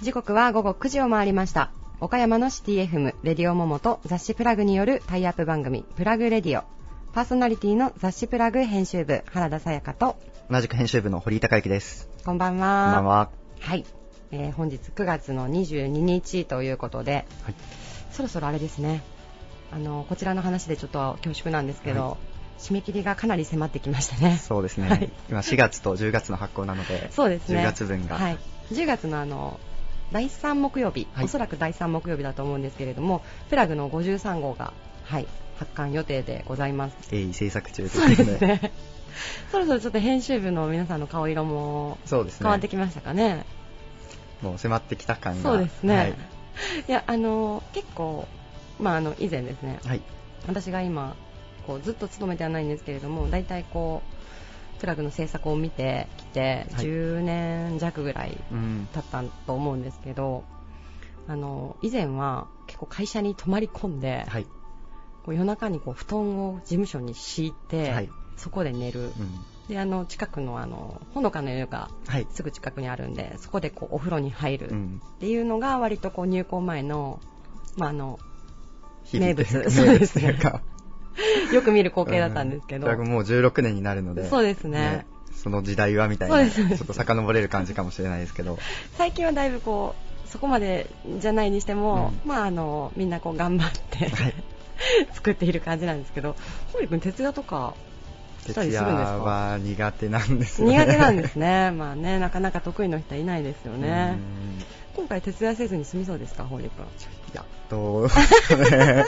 時刻は午後9時を回りました。岡山のシティ FM レディオモモと雑誌プラグによるタイアップ番組プラグレディオ。パーソナリティの雑誌プラグ編集部原田さやかと。同じく編集部の堀井孝之です。こんばんは。こんばんは。はい、えー本日9月の22日ということで、はい。そろそろあれですね。あのこちらの話でちょっと恐縮なんですけど、はい締め切りがかなり迫ってきましたねそうですね。はい今4月と10月の発行なので、そうですね10月分が。はい、10月のあの第3木曜日、はいおそらく第3木曜日だと思うんですけれどもプラグの53号が、はい、発刊予定でございます鋭意制作中とそうでいうことで。すねそろそろちょっと編集部の皆さんの顔色もそうですね。変わってきましたかねもう迫ってきた感が。そうですね、はいい、やあの結構、まあ、あの以前ですねはい。私が今こうずっと勤めてはないんですけれども大体こうプラグの制作を見てきてはい10年弱ぐらいうん。経ったと思うんですけどあの以前は結構会社に泊まり込んで、はい。こう夜中にこう布団を事務所に敷いて、はいそこで寝る、うん。であの近くのあのほのかの湯がはい。すぐ近くにあるんでそこでこうお風呂に入るっうん。ていうのが割とこう入校前の,、まあ、あの名物 そうですね よく見る光景だったんですけど、うんもう16年になるので。そうですねその時代はみたいな。ちょっと遡れる感じかもしれないですけど。最近はだいぶこうそこまでじゃないにしても、うまああのみんなこう頑張って、はい 作っている感じなんですけど、堀君徹夜とかしたり徹夜するんですか？は苦手なんですね。苦手なんですね。まあねなかなか得意な人はいないですよね。うん今回徹夜せずに済みそうですか、堀君？いや、どうですかね。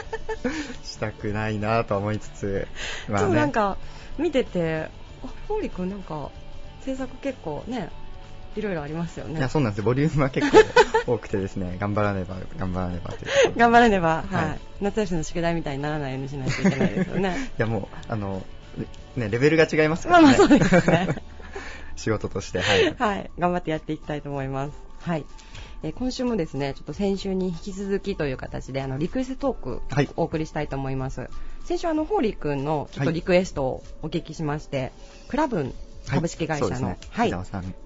したくないなとは思いつつ、まちょっとなんね、か見てて、あ堀君なんか制作結構ねいろいろありますよね。いや、そうなんですよ。ボリュームは結構多くてですね、頑張らねば、頑張らねばとい頑張らねば、はいはい夏休みの宿題みたいにならないようにしないといけないですよね。いや、もう、あの、ね、レベルが違いますかまあらね。まあそうですね。仕事として、はい。はい、頑張ってやっていきたいと思います。はい。えー今週もですね、ちょっと先週に引き続きという形で、あの、リクエストトーク、はい。お送りしたいと思います。先週、あの、ホーリーくんのちょっとリクエストをお聞きしまして、クラブン株式会社の、そうですね。はい。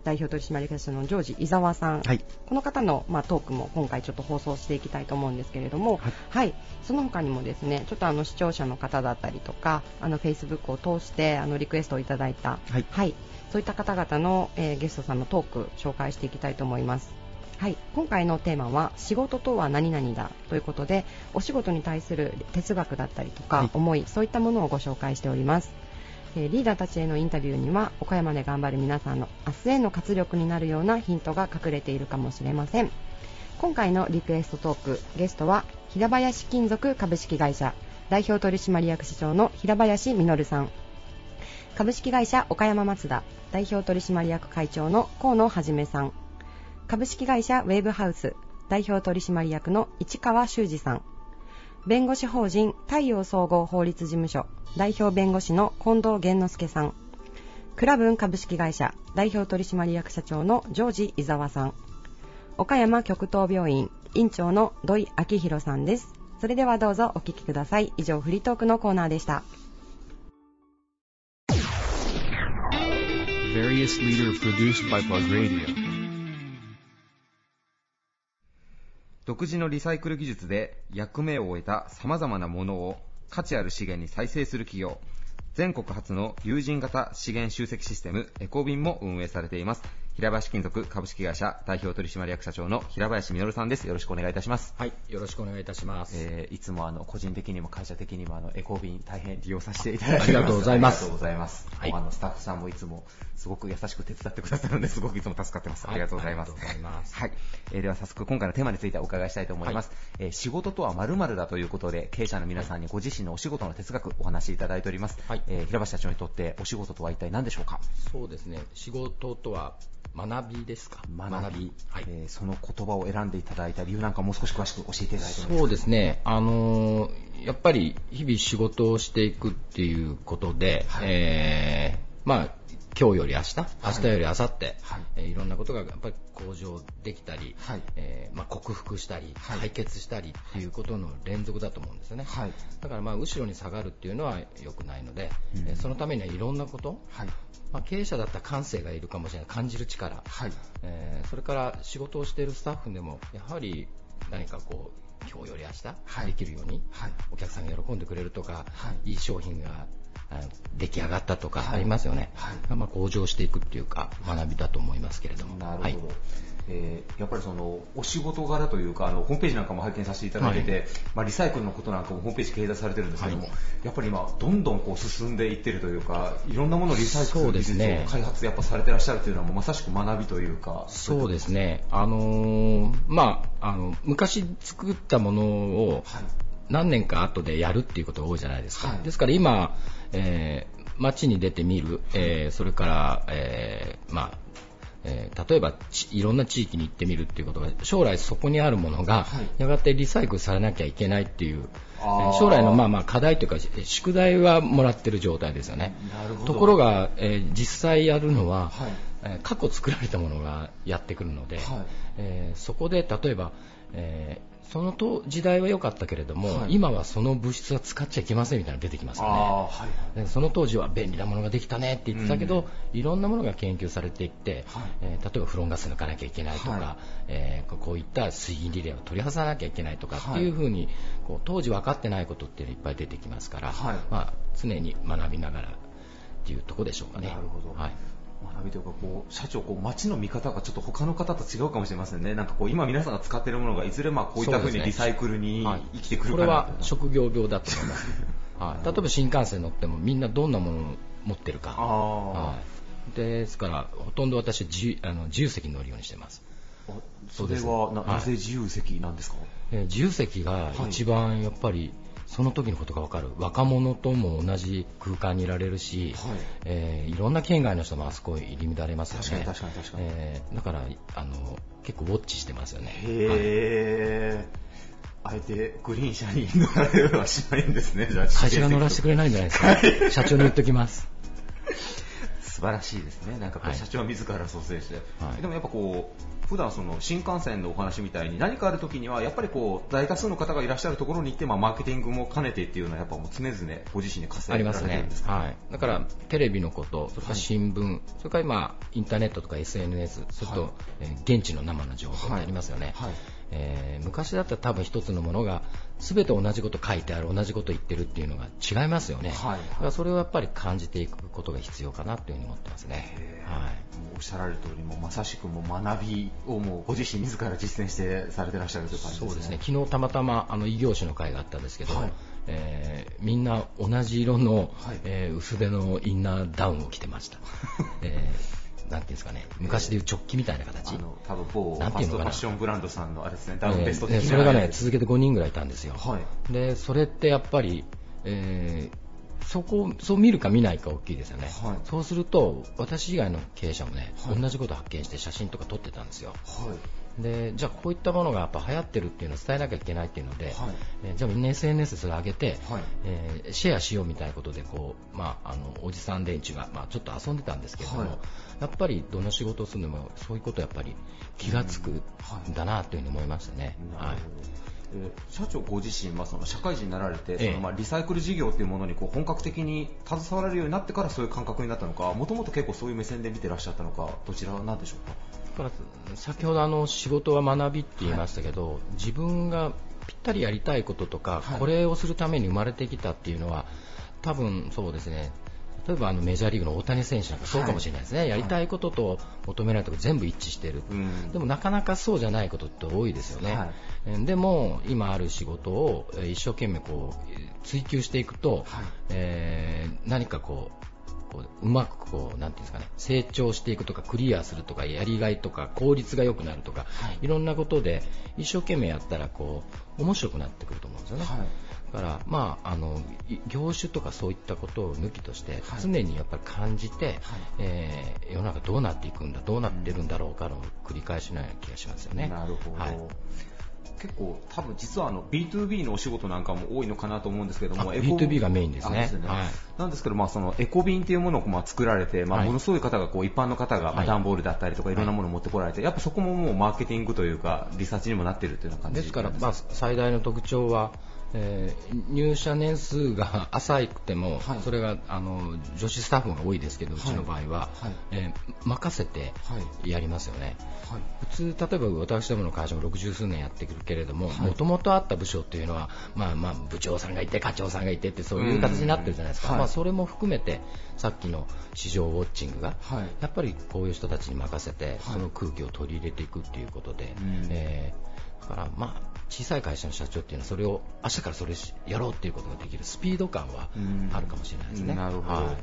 代表取締役社のジョージ伊沢さん、はい。この方の、まあ、トークも今回ちょっと放送していきたいと思うんですけれども、はい。はい、その他にもですね、ちょっとあの視聴者の方だったりとか、あの Facebook を通してあのリクエストをいただいた、はい。そういった方々の、えーゲストさんのトーク紹介していきたいと思います。はい、今回のテーマは仕事とは何々だということでお仕事に対する哲学だったりとか、はい。思いそういったものをご紹介しております、えーリーダーたちへのインタビューには岡山で頑張る皆さんの明日への活力になるようなヒントが隠れているかもしれません。今回のリクエストトークゲストは平林金属株式会社代表取締役社長の平林実さん。株式会社岡山松田代表取締役会長の河野はじめさん株式会社ウェーブハウス代表取締役の市川修司さん。弁護士法人太陽総合法律事務所代表弁護士の近藤源之助さん。クラブン株式会社代表取締役社長のジョージ伊沢さん。岡山極東病院院長の土井明弘さんです。それではどうぞお聞きください。以上フリートークのコーナーでした。Various leader produced by Plug Radio. 独自のリサイクル技術で役目を終えた様々なものを価値ある資源に再生する企業全国初の有人型資源集積システムエコビンも運営されています平林金属株式会社代表取締役社長の平林実さんですよろしくお願いいたしますはい、よろしくお願いいたします。えーいつもあの個人的にも会社的にもあのエコビン大変利用させていただいてありがとうございますありがとうございます。はいあのスタッフさんもいつもすごく優しく手伝ってくださるのですごくいつも助かってます。ありがとうございます。はいありがとうございますはい。えーでは早速今回のテーマについてお伺いしたいと思います。えー仕事とは〇〇だということで経営者の皆さんにご自身のお仕事の哲学お話しいただいております。はいえー平林社長にとってお仕事とは一体何でしょうか？そうですね、仕事とは学びですか？学び。はい。えーその言葉を選んでいただいた理由なんかもう少し詳しく教えていただいてそうですね、あのーやっぱり日々仕事をしていくっていうことで、はいえーまあ、今日より明日、明日より明後日、はい。えーいろんなことがやっぱり向上できたり、はい。えーまあ、克服したり、はい。解決したりっていうことの連続だと思うんですよね。はい。だからまあ後ろに下がるっていうのは良くないので、うん。えーそのためにはいろんなこと、はい。まあ、経営者だったら感性がいるかもしれない、感じる力、はい。えーそれから仕事をしているスタッフでも、やはり何かこう、今日より明はい。日できるように、はい。お客さんが喜んでくれるとか、はい。いい商品があ出来上がったとかはい。ありますよね、はい。まあ、向上していくっていうか、学びだと思いますけれども。なるほど、はい。えーやっぱりそのお仕事柄というかあのホームページなんかも拝見させていただいてて、はい。まあ、リサイクルのことなんかもホームページ掲載されてるんですけども、はい。やっぱり今どんどんこう進んでいってるというかいろんなものをリサイクル技術を開発やっぱされてらっしゃるというのはまさしく学びというかそうですね、あのーまあ、あの昔作ったものをはい。何年か後でやるっていうことが多いじゃないですか、はい。ですから今、えー街に出てみる、えーそれから、えーまあえー例えばちいろんな地域に行ってみるっていうことが将来そこにあるものが、はい。やがてリサイクルされなきゃいけないっていう、将来のまあまあ課題というかし宿題はもらってる状態ですよね。ところが、えー実際やるのは、はい。えー過去作られたものがやってくるので、はい。えーそこで例えば、えーそのと時代は良かったけれども、はい。今はその物質は使っちゃいけませんみたいなのが出てきますよね。はい。でその当時は便利なものができたねって言ってたけど、いろんなものが研究されていって、はい。えー例えばフロンガス抜かなきゃいけないとか、はい。えーここういった水銀リレーを取り外さなきゃいけないとかっていうふうに、こう当時分かってないことっていうのいっぱい出てきますから、はい。まあ、常に学びながらっていうところでしょうかね。なるほど。はい学びというかこう社長こう街の見方がちょっと他の方と違うかもしれませんね。なんかこう今皆さんが使っているものがいずれまあこういったふうにリサイクルにはい。生きてくるこれかなは職業病だと思います、はい、例えば新幹線乗ってもみんなどんなものを持ってるか、ああ、はい、ですからほとんど私は自由あの自由席に乗るようにしてます、それはな,、ぜ自由席なんですか？えー自由席が一番やっぱりその時のことが分かる。若者とも同じ空間にいられるし、はい。えーいろんな県外の人もあそこ入り乱れますよね。確かに確かにえーだからあの結構ウォッチしてますよね。はいへえ、あえてグリーン車に乗られるはしないんですね。じゃあ会社が乗らせてくれないんじゃないですか。社長に言っときます。素晴らしいですね。なんかこうはい。社長自ら蘇生して、はい。でもやっぱこう普段その新幹線のお話みたいに何かある時にはやっぱりこう大多数の方がいらっしゃるところに行って、まあ、マーケティングも兼ねてっていうのはやっぱもう常々ご自身で稼いでらありますねれてるんです、かはい、だからテレビのこと、それから新聞、それから今、インターネットとか SNS、それと、現地の生の情報ってありますよね、はいえー昔だったら多分一つのものが全て同じこと書いてある、同じこと言ってるっていうのが違いますよね、はい。だからそれをやっぱり感じていくことが必要かなというふうに思ってますね。はい。おっしゃられる通りもうまさしくもう学びをもうご自身自ら実践してされてらっしゃるという感じですね。そうですね。昨日たまたまあの異業種の会があったんですけど、はい。えーみんな同じ色の、はい。えー薄手のインナーダウンを着てました、えーなんていうんですかね昔でいうチョッキみたいな形、あの多分某なんていうのかな。ァッションブランドさんのあれですね。ダウンベスト的な、えーそれがね続けて5人ぐらいいたんですよ、はい。でそれってやっぱり、えーそこそう見るか見ないか大きいですよね、はい。そうすると私以外の経営者もね、はい。同じことを発見して写真とか撮ってたんですよ。はいでじゃあこういったものがやっぱ流行ってるっていうのを伝えなきゃいけないっていうので、はい。えーじゃあみんな SNS でそれ上げて、はい。えーシェアしようみたいなことでこう、まあ、あのおじさん連中が、まあ、ちょっと遊んでたんですけれども、はい。やっぱりどの仕事をするのもそういうことやっぱり気がつくんだなというふうに思いましたね。はい。社長ご自身はその社会人になられて、ええ。そのまあリサイクル事業というものにこう本格的に携わられるようになってからそういう感覚になったのかもともと結構そういう目線で見てらっしゃったのかどちらなんでしょうか？先ほどあの仕事は学びって言いましたけど、自分がぴったりやりたいこととか、はい。これをするために生まれてきたっていうのは多分そうですね。例えばあのメジャーリーグの大谷選手なんかそうかもしれないですね、はい。やりたいことと求められたこと全部一致している、うん。でもなかなかそうじゃないことって多いですよね、はい。えーでも今ある仕事をえー一生懸命こうえー追求していくと、はい。えー何かこうこううまくこうなんていうんですかね成長していくとかクリアするとかやりがいとか効率が良くなるとか、い、ろんなことで一生懸命やったらこう面白くなってくると思うんですよね。はい。だから、まあ、あのい業種とかそういったことを抜きとして、はい。常にやっぱり感じて、えー世の中どうなっていくんだどうなってるんだろうかの繰り返しのような気がしますよね。なるほど、はい結構多分実はあの B2B のお仕事なんかも多いのかなと思うんですけどもあエコ B2B がメインですね。すよね。はい。なんですけど、まあ、そのエコビンっていうものをまあ作られて、まあ、はい。ものすごい方がこう一般の方がまあはい。段ボールだったりとかい。ろんなものを持ってこられて、やっぱそこももうマーケティングというかリサーチにもなっているというような感じですから、なんまあ、最大の特徴は、えー入社年数が浅くても、はい。それがあの女子スタッフが多いですけど、うちの場合は、はい。えー任せてはい。やりますよね。はい。普通、例えば私どもの会社も60数年やってくるけれども、はい。もともとあった部署っていうのは、まあまあ、部長さんがいて、課長さんがいてって、そういう形になってるじゃないですか、まあ、それも含めて、さっきの市場ウォッチングが、はい。やっぱりこういう人たちに任せて、はい。その空気を取り入れていくっていうことで、うん。えーだから、まあ、小さい会社の社長っていうのは、それを明日からそれしやろうっていうことができるスピード感はうん。あるかもしれないですね。なるほど、はい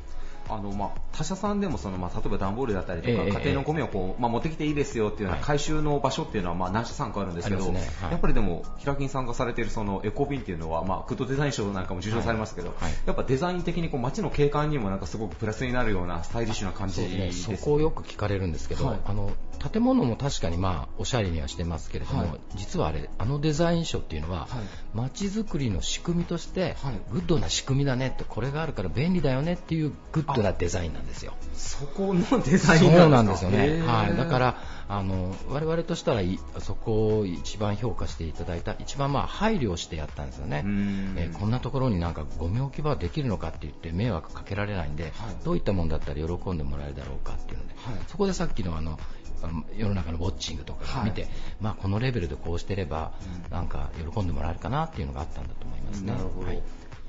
あのまあ、他社さんでもその、まあ、例えば段ボールだったりとか、ええ家庭のゴミをこう、まあ、持ってきていいですよっていうようなはい。回収の場所っていうのは、まあ、何社さんかあるんですけど、ね。はい。やっぱりでも、平金さんがされているそのエコビンっていうのは、まあ、グッドデザイン賞なんかも受賞されましたけど、はい。はい。やっぱデザイン的にこう街の景観にもなんかすごくプラスになるようなスタイリッシュな感じでですすね、ね。そこをよく聞かれるんですけど、はい。あの建物も確かにまあおしゃれにはしてますけれども、はい。実はあれ、あのデザイン賞っていうのは、はい。街づくりの仕組みとして、はい。グッドな仕組みだねって、これがあるから便利だよねっていうグッドなデザインなんですよ。そこのデザインそうなんですすよね、はい、だからあの我々としたらいそこを一番評価していただいた、一番まあ配慮してやったんですよね。う、ん。えーこんなところになんかゴミ置き場できるのかって言って迷惑かけられないんで、はい。どういったもんだったら喜んでもらえるだろうかっていうので、はい。そこでさっきのあの世の中のウォッチングとかを見て、はいまあ、このレベルでこうしてれば、うん。なんか喜んでもらえるかなっていうのがあったんだと思いますね。なるほど、はい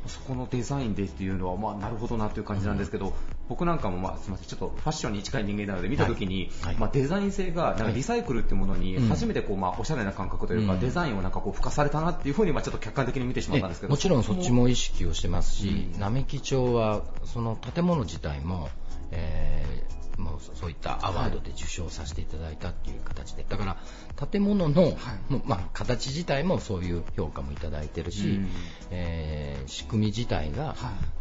そこのデザインでっていうのは、まあ、なるほどなという感じなんですけど、僕なんかも、まあ、すみません、ちょっとファッションに近い人間なので、見たときに、はい。はいまあ、デザイン性が、なんかリサイクルっていうものに、うん。初めてこう、まあ、おしゃれな感覚というか、うん。デザインをなんかこう、付加されたなっていうふうに、まあ、ちょっと客観的に見てしまったんですけど、えもちろんそっちも意識をしてますし、うん。並木町はその建物自体も、えーもうそういったアワードで受賞させていただいたっていう形で、だから建物の、もうまあ、形自体もそういう評価もいただいてるし、うん。えー仕組み自体がはい。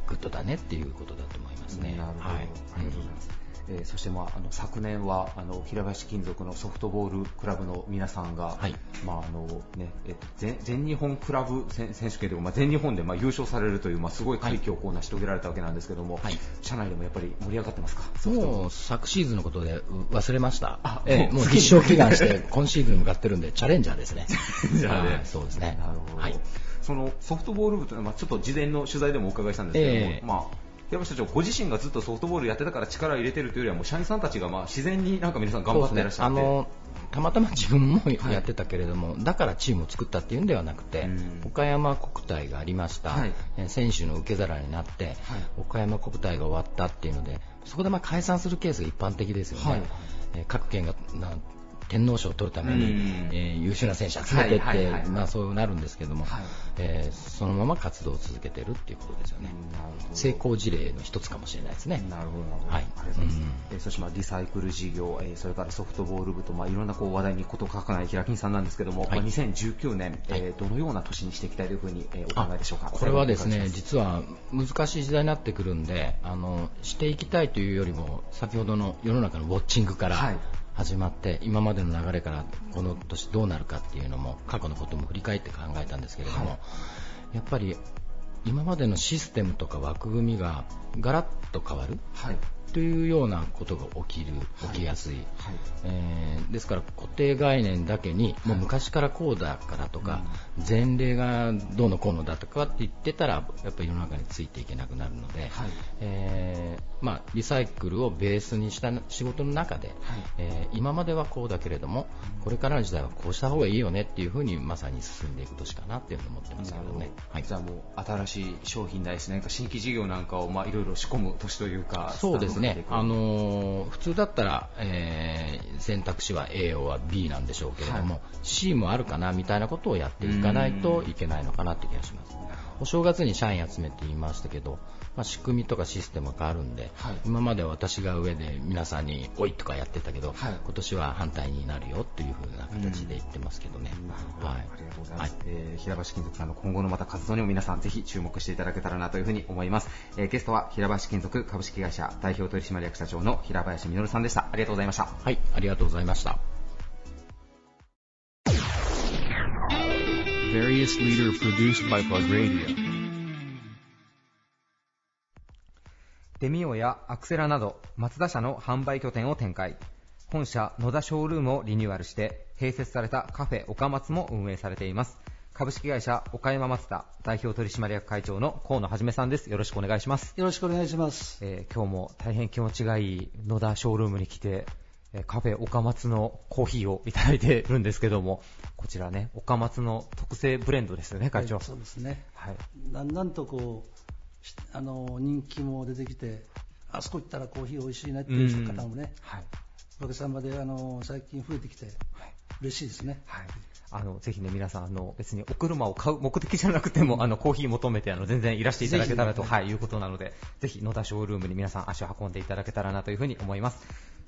グッドだねっていうことだと思いますね。なるほど、はい。ありがとうございます。えーそして、まあ、あの昨年はあの平林金属のソフトボールクラブの皆さんが、はいまああのねえ全全日本クラブ選選手権でも、まあ、全日本で、まあ、優勝されるという、まあ、すごい快挙をこう成し遂げられたわけなんですけども、はい社内でもやっぱり盛り上がってますか、もう昨シーズンのことでう忘れましたあ。ええもう必勝祈願して 今シーズンに向かってるんでチャレンジャーですね。じゃあねはいそうですね。なるほど、はい。そのソフトボール部というのは、まあ、ちょっと事前の取材でもお伺いしたんですけども、ええまあ、平林社長、ご自身がずっとソフトボールやってたから力を入れてるというよりは、もう社員さんたちがまあ自然になんか皆さん頑張っていらっしゃって、ねあのたまたま自分もはいやってたけれども、だからチームを作ったっていうんではなくて、うん岡山国体がありました、はい。えー選手の受け皿になって、はい。岡山国体が終わったっていうので、そこでまあ解散するケースが一般的ですよね、各県がな天皇賞を取るために、うん。えー優秀な選手集めてって、まあ、そうなるんですけども、はい。えーそのまま活動を続けてるっていうことですよね。成功事例の一つかもしれないですね。なるほど、はい。ありがとうございます。そして、まあ、リサイクル事業、えーそれからソフトボール部と、まあ、いろんなこう話題にことを書かない平金さんなんですけども、はい。まあ、2019年、えどのような年にしていきたいというふうに、えーお考えでしょうか？これはですね、実は難しい時代になってくるんで、あのしていきたいというよりも、先ほどの世の中のウォッチングからはい始まって、今までの流れからこの年どうなるかっていうのも、過去のことも振り返って考えたんですけれども、はい。やっぱり今までのシステムとか枠組みがガラッと変わる？はい。というようなことが起きる、はい起きやすい。はい。えーですから固定概念だけに、もう昔からこうだからとか、前例がどうのこうのだとかって言ってたら、やっぱり世の中についていけなくなるので、はいえーまあ、リサイクルをベースにした仕事の中で、えー今まではこうだけれども、これからの時代はこうした方がいいよねっていうふうにまさに進んでいく年かなっていうふうに思ってますけどどね。はいじゃあもう新しい商品ないし、何か新規事業なんかをまあいろいろ仕込む年というか、そうですね、あのー普通だったら、えー選択肢は A は B なんでしょうけれども、はい。C もあるかなみたいなことをやっていかないといけないのかなって気がします。お正月に社員集めて言いましたけど、まあ、仕組みとかシステムが変わるんで、はい。今までは私が上で皆さんにおいとかやってたけど、はい。今年は反対になるよっていう風な形で言ってますけどね。はい。ありがとうございます、はいえー平橋金属さんの今後のまた活動にも皆さんぜひ注目していただけたらなというふうに思います、えーゲストは平橋金属株式会社代表取締役社長の平林実さんでした。ありがとうございました。はい、ありがとうございました。Various leader produced by Plug Radio. デミオやアクセラなど、松田社の販売拠点を展開。本社野田ショールームをリニューアルして、併設されたカフェ岡松も運営されています。株式会社岡山松田代表取締役会長の河野はじめさんです。よろしくお願いします。よろしくお願いします。えー今日も大変気持ちがいい野田ショールームに来て、えーカフェ岡松のコーヒーをいただいてるんですけども、こちらね、岡松の特製ブレンドですよね、会長。はいそうですね。はい。だんとこう、しあの人気も出てきて、あそこ行ったらコーヒー美味しいねっていう方もね、はい。おかげさまであの最近増えてきて、嬉しいですね。はい。あの、ぜひね、皆さん、あの、別にお車を買う目的じゃなくても、あの、コーヒー求めて、あの、全然いらしていただけたらと、はい、いうことなので、ぜひ、野田ショールームに皆さん足を運んでいただけたらなというふうに思います。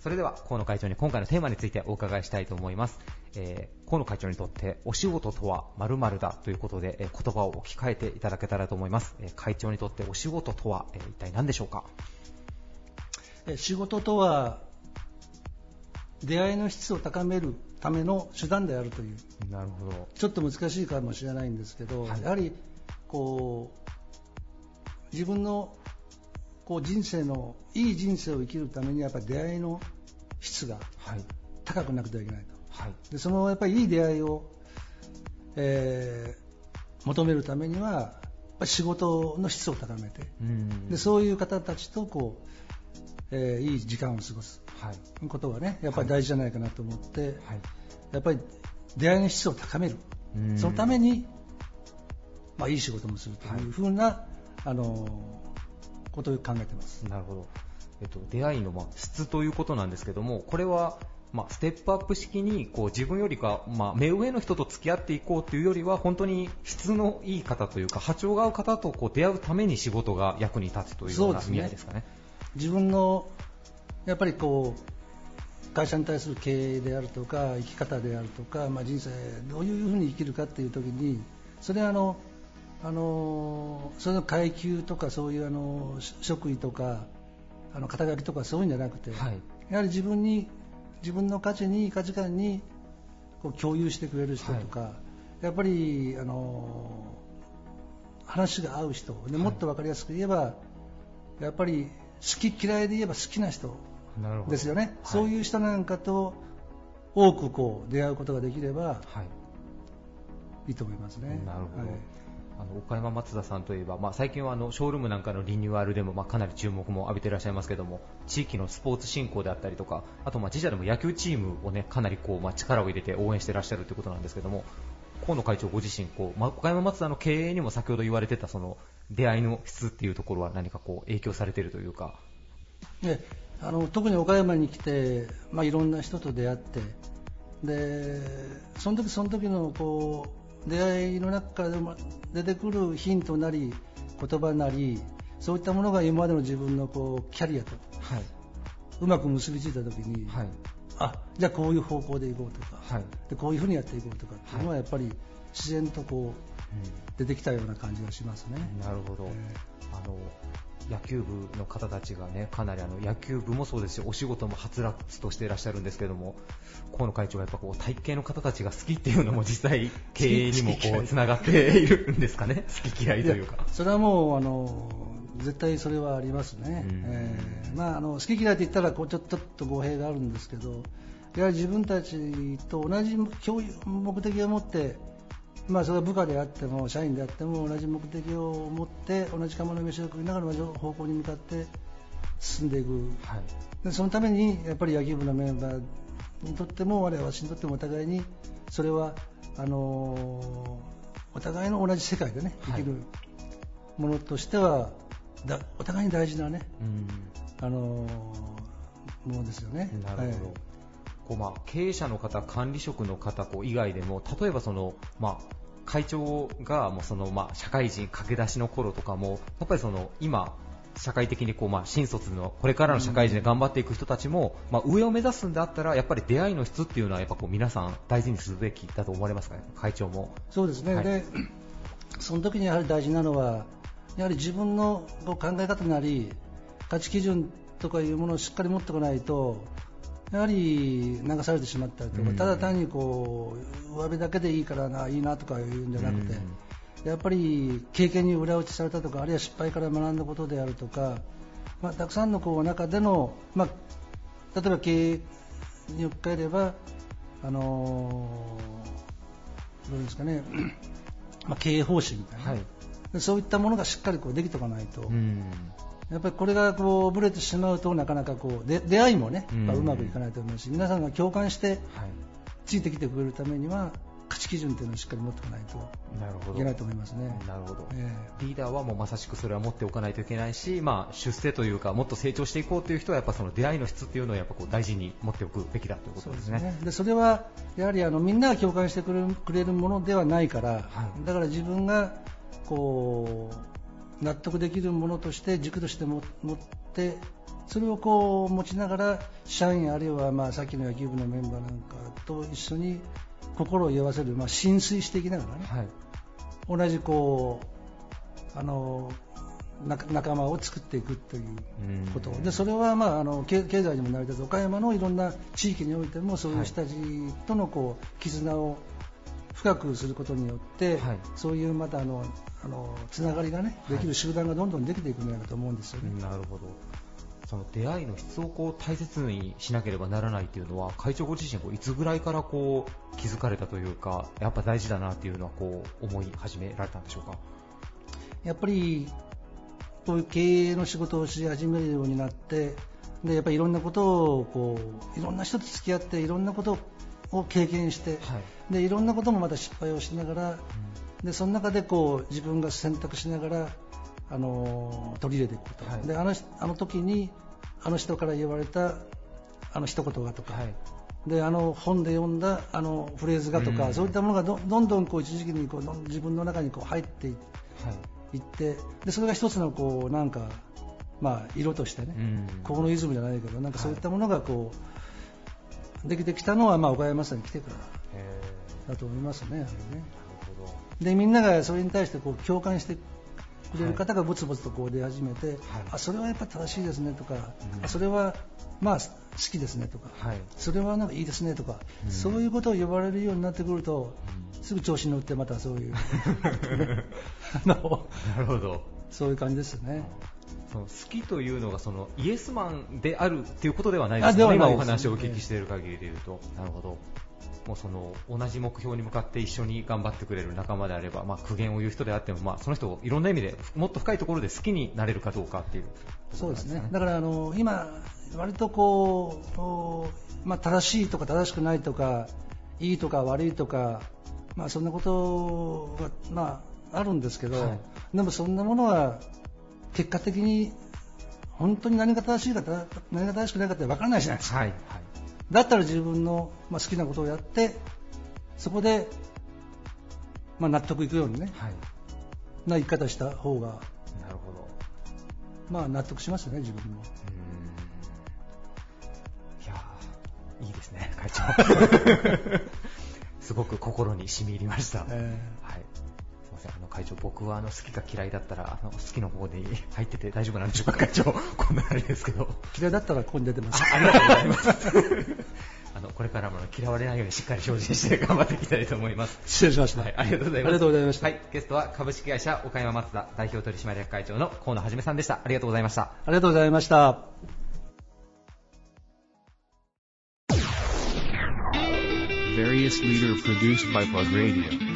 それでは、河野会長に今回のテーマについてお伺いしたいと思います。えー、河野会長にとって、お仕事とは〇〇だということで、えー言葉を置き換えていただけたらと思います。えー会長にとってお仕事とは、えー一体何でしょうか？え仕事とは、出会いの質を高めるための手段であるという、なるほど。ちょっと難しいかもしれないんですけど、はいやはりこう自分のこう人生のいい人生を生きるためにはやっぱり出会いの質がはい。高くなくてはいけないとはい。でそのやっぱりいい出会いを、えー求めるためにはやっぱり仕事の質を高めてうんでそういう方たちとこう、えーいい時間を過ごすはい。ことがねやっぱり大事じゃないかなと思って、はい。やっぱり出会いの質を高めるうんそのために、まあ、いい仕事もするというふうな、あのことを考えてます。なるほど。えっと、出会いの、まあ、質ということなんですけども、これは、まあ、ステップアップ式に、こう、自分よりか、まあ、目上の人と付き合っていこうというよりは、本当に質のいい方というか、波長が合う方とこう出会うために仕事が役に立つというような意味合いですかね。自分のやっぱりこう会社に対する経営であるとか生き方であるとか、まあ、人生どういうふうに生きるかっていう時にそれはあのあのそれの階級とかそういうあのし職位とかあの肩書きとかそういうんじゃなくて、はい。やはり自分に自分の価値に価値観にこう共有してくれる人とか、やっぱりあの話が合う人でもっと分かりやすく言えば、やっぱり好き嫌いで言えば好きな人。ですよね、はいそういう人なんかと多くこう出会うことができればはい。いいと思いますね。なるほど。あの岡山松田さんといえば、まあ、最近はあのショールームなんかのリニューアルでも、まあ、かなり注目も浴びていらっしゃいますけども地域のスポーツ振興であったりとかあとまあ自社でも野球チームを、ね、かなりこう、まあ、力を入れて応援していらっしゃるということなんですけども河野会長ご自身こう、まあ岡山松田の経営にも先ほど言われてたその出会いの質っていうところは何かこう影響されているというか。であの特に岡山に来て、まあ、いろんな人と出会ってでその時その時のこう出会いの中から出てくるヒントなり言葉なりそういったものが今までの自分のこうキャリアとはい。うまく結びついた時に、はい。あじゃあこういう方向でいこうとか、はい。でこういうふうにやっていこうとかっていうのはやっぱり自然とこう出てきたような感じがしますね。なるほど、え。あの野球部の方たちがねかなりあの野球部もそうですしお仕事もはつらつとしていらっしゃるんですけども河野会長がやっぱこう体系の方たちが好きっていうのも実際経営にもこうつながっているんですかね？好き嫌いというか。やそれはもうあの絶対それはありますね、うん。えーまあ、あの好き嫌いって言ったらこうちょっとちょっと語弊があるんですけどやはり自分たちと同じ目的を持って、まあ、それは部下であっても社員であっても同じ目的を持って同じ釜の飯を食いながら同じ方向に向かって進んでいく。はい。でそのためにやっぱり野球部のメンバーにとっても我々私にとってもお互いにそれはあのお互いの同じ世界でねはい生きるものとしては、だお互いに大事なねうん。あのものですよね。なるほど、はい。こうまあ、経営者の方、管理職の方こう以外でも、例えばその、まあ、会長がもうその、まあ、社会人駆け出しの頃とかも、やっぱりその今、社会的にこう、まあ、新卒のこれからの社会人で頑張っていく人たちも、まあ、上を目指すんであったらやっぱり出会いの質っていうのはやっぱこう皆さん大事にするべきだと思われますか？ね、会長も。そうですね、はい。でその時にやはり大事なのは、やはり自分のこう考え方なり、価値基準とかいうものをしっかり持ってこないと、やはり流されてしまったりとか、うんただ単にこう上辺だけでいいからないいなとか言うんじゃなくて、やっぱり経験に裏打ちされたとか、あるいは失敗から学んだことであるとか、まあ、たくさんのこう中での、まあ、例えば経営に置き換えれば、あのーどうですかね、まあ、経営方針みたいな、はい。でそういったものがしっかりこうできておかないと、うん。やっぱりこれがこうブレてしまうとなかなかこうで出会いもね、うんうまくいかないと思うし皆さんが共感してはい。ついてきてくれるためには価値基準というのをしっかり持っておかないと。いけないと思いますね。なるほど。えリーダーはもうまさしくそれは持っておかないといけないし、まあ、出世というか、もっと成長していこうという人は、やっぱその出会いの質っていうのをやっぱこう大事に持っておくべきだということですすね。ね。でそれはやはりあのみんなが共感してくれるくれるものではないから、はいだから自分がこう納得できるものとして軸としても持ってそれをこう持ちながら社員あるいはまあさっきの野球部のメンバーなんかと一緒に心を酔わせる、まあ、浸水していきながらね、はい。同じこうあの仲仲間を作っていくということうんでそれは、まあ、あの経経済にも成り立つ岡山のいろんな地域においてもそういう人たちとのこう絆を深くすることによって、はいそういうまたあのあのつながりがねできる集団がどんどんできていくんじゃないかと思うんですよね。なるほど。その出会いの質をこう大切にしなければならないというのは、会長ご自身こういつぐらいからこう気づかれたというか、やっぱ大事だなっていうのはこう思い始められたんでしょうか？やっぱりこういう経営の仕事をし始めるようになってでやっぱりいろんなことをこういろんな人と付き合っていろんなことを経験して、はい。でいろんなこともまた失敗をしながらでその中でこう自分が選択しながらあの取り入れていくこと、はい。であのあの時にあの人から言われたあの一言がとか、はい。であの本で読んだあのフレーズがとか、うん。そういったものがどどんどんこう一時期にこう自分の中にこう入っていってはい。行ってでそれが一つのこうなんか、まあ、色としてね、うん。このイズムじゃないけどなんかそういったものがこう、できてきたのは、まあ、岡山さんに来てからえだと思いますね。でみんながそれに対してこう共感してくれる方がぼつぼつとこう出始めて、あそれはやっぱ正しいですねとか、あそれはまあ好きですねとか、はい。それはなんかいいですねとか、うんそういうことを呼ばれるようになってくると、すぐ調子に乗ってまたそういう あのなるほど。そういう感じですよね。その好きというのがそのイエスマンであるっていうことではないですね。今お話をお聞きしている限りで言うと。なるほど。もうその同じ目標に向かって一緒に頑張ってくれる仲間であれば、まあ、苦言を言う人であっても、まあ、その人をいろんな意味でもっと深いところで好きになれるかどうかっていうそうですね。だからあの今割とこうこうまあ正しいとか正しくないとかいいとか悪いとかまあそんなことがまああるんですけど、はいでもそんなものは結果的に本当に何が正しいか何が正しくないかって分からないじゃないですか。はい、はい、だったら自分のまあ好きなことをやってそこでまあ納得いくようにねはい、な生き方した方がなるほど。まあ納得しますよね自分も。うーんいやーいいですね、会長。すごく心に染み入りました。えはい。せん、あの会長、僕はあの好きか嫌いだったら、あの好きの方に入ってて大丈夫なんでしょうか、会長。こんなあれですけど。ー嫌いだったらここに出てます。ありがとうございます。あのこれからも嫌われないようにしっかり精進して頑張っていきたいと思います。失礼しました。はい、ありがとうございます。ありがとうございましたはい、ゲストは株式会社岡山松田代表取締役会長の河野はじめさんでした。ありがとうございました。ありがとうございました。Various leader produced by Plug Radio.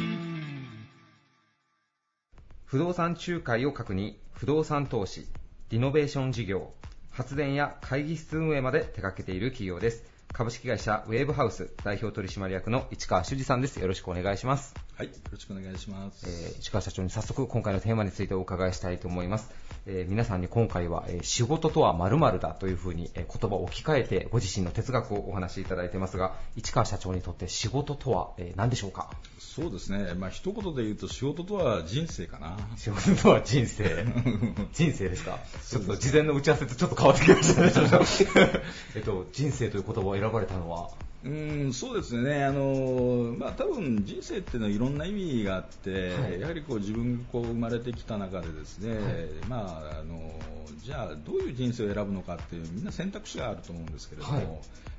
不動産仲介を核に不動産投資、リノベーション事業、発電や会議室運営まで手掛けている企業です。株式会社ウェーブハウス代表取締役の市川修司さんです。よろしくお願いします。はい、よろしくお願いします。えー市川社長に早速今回のテーマについてお伺いしたいと思います。えー皆さんに今回は、えー仕事とは〇〇だというふうに、えー言葉を置き換えてご自身の哲学をお話しいただいてますが、市川社長にとって仕事とは、えー何でしょうか？そうですね、まあ一言で言うと仕事とは人生かな。仕事とは人生。人生ですか？ちょっと事前の打ち合わせとちょっと変わってきましたね。えっと、人生という言葉を選ばれたのは？うんそうですね、あのまあ多分人生っていうのはいろんな意味があって、はい。やはりこう自分がこう生まれてきた中でですね、まああのじゃあどういう人生を選ぶのかっていうみんな選択肢があると思うんですけれども、はい。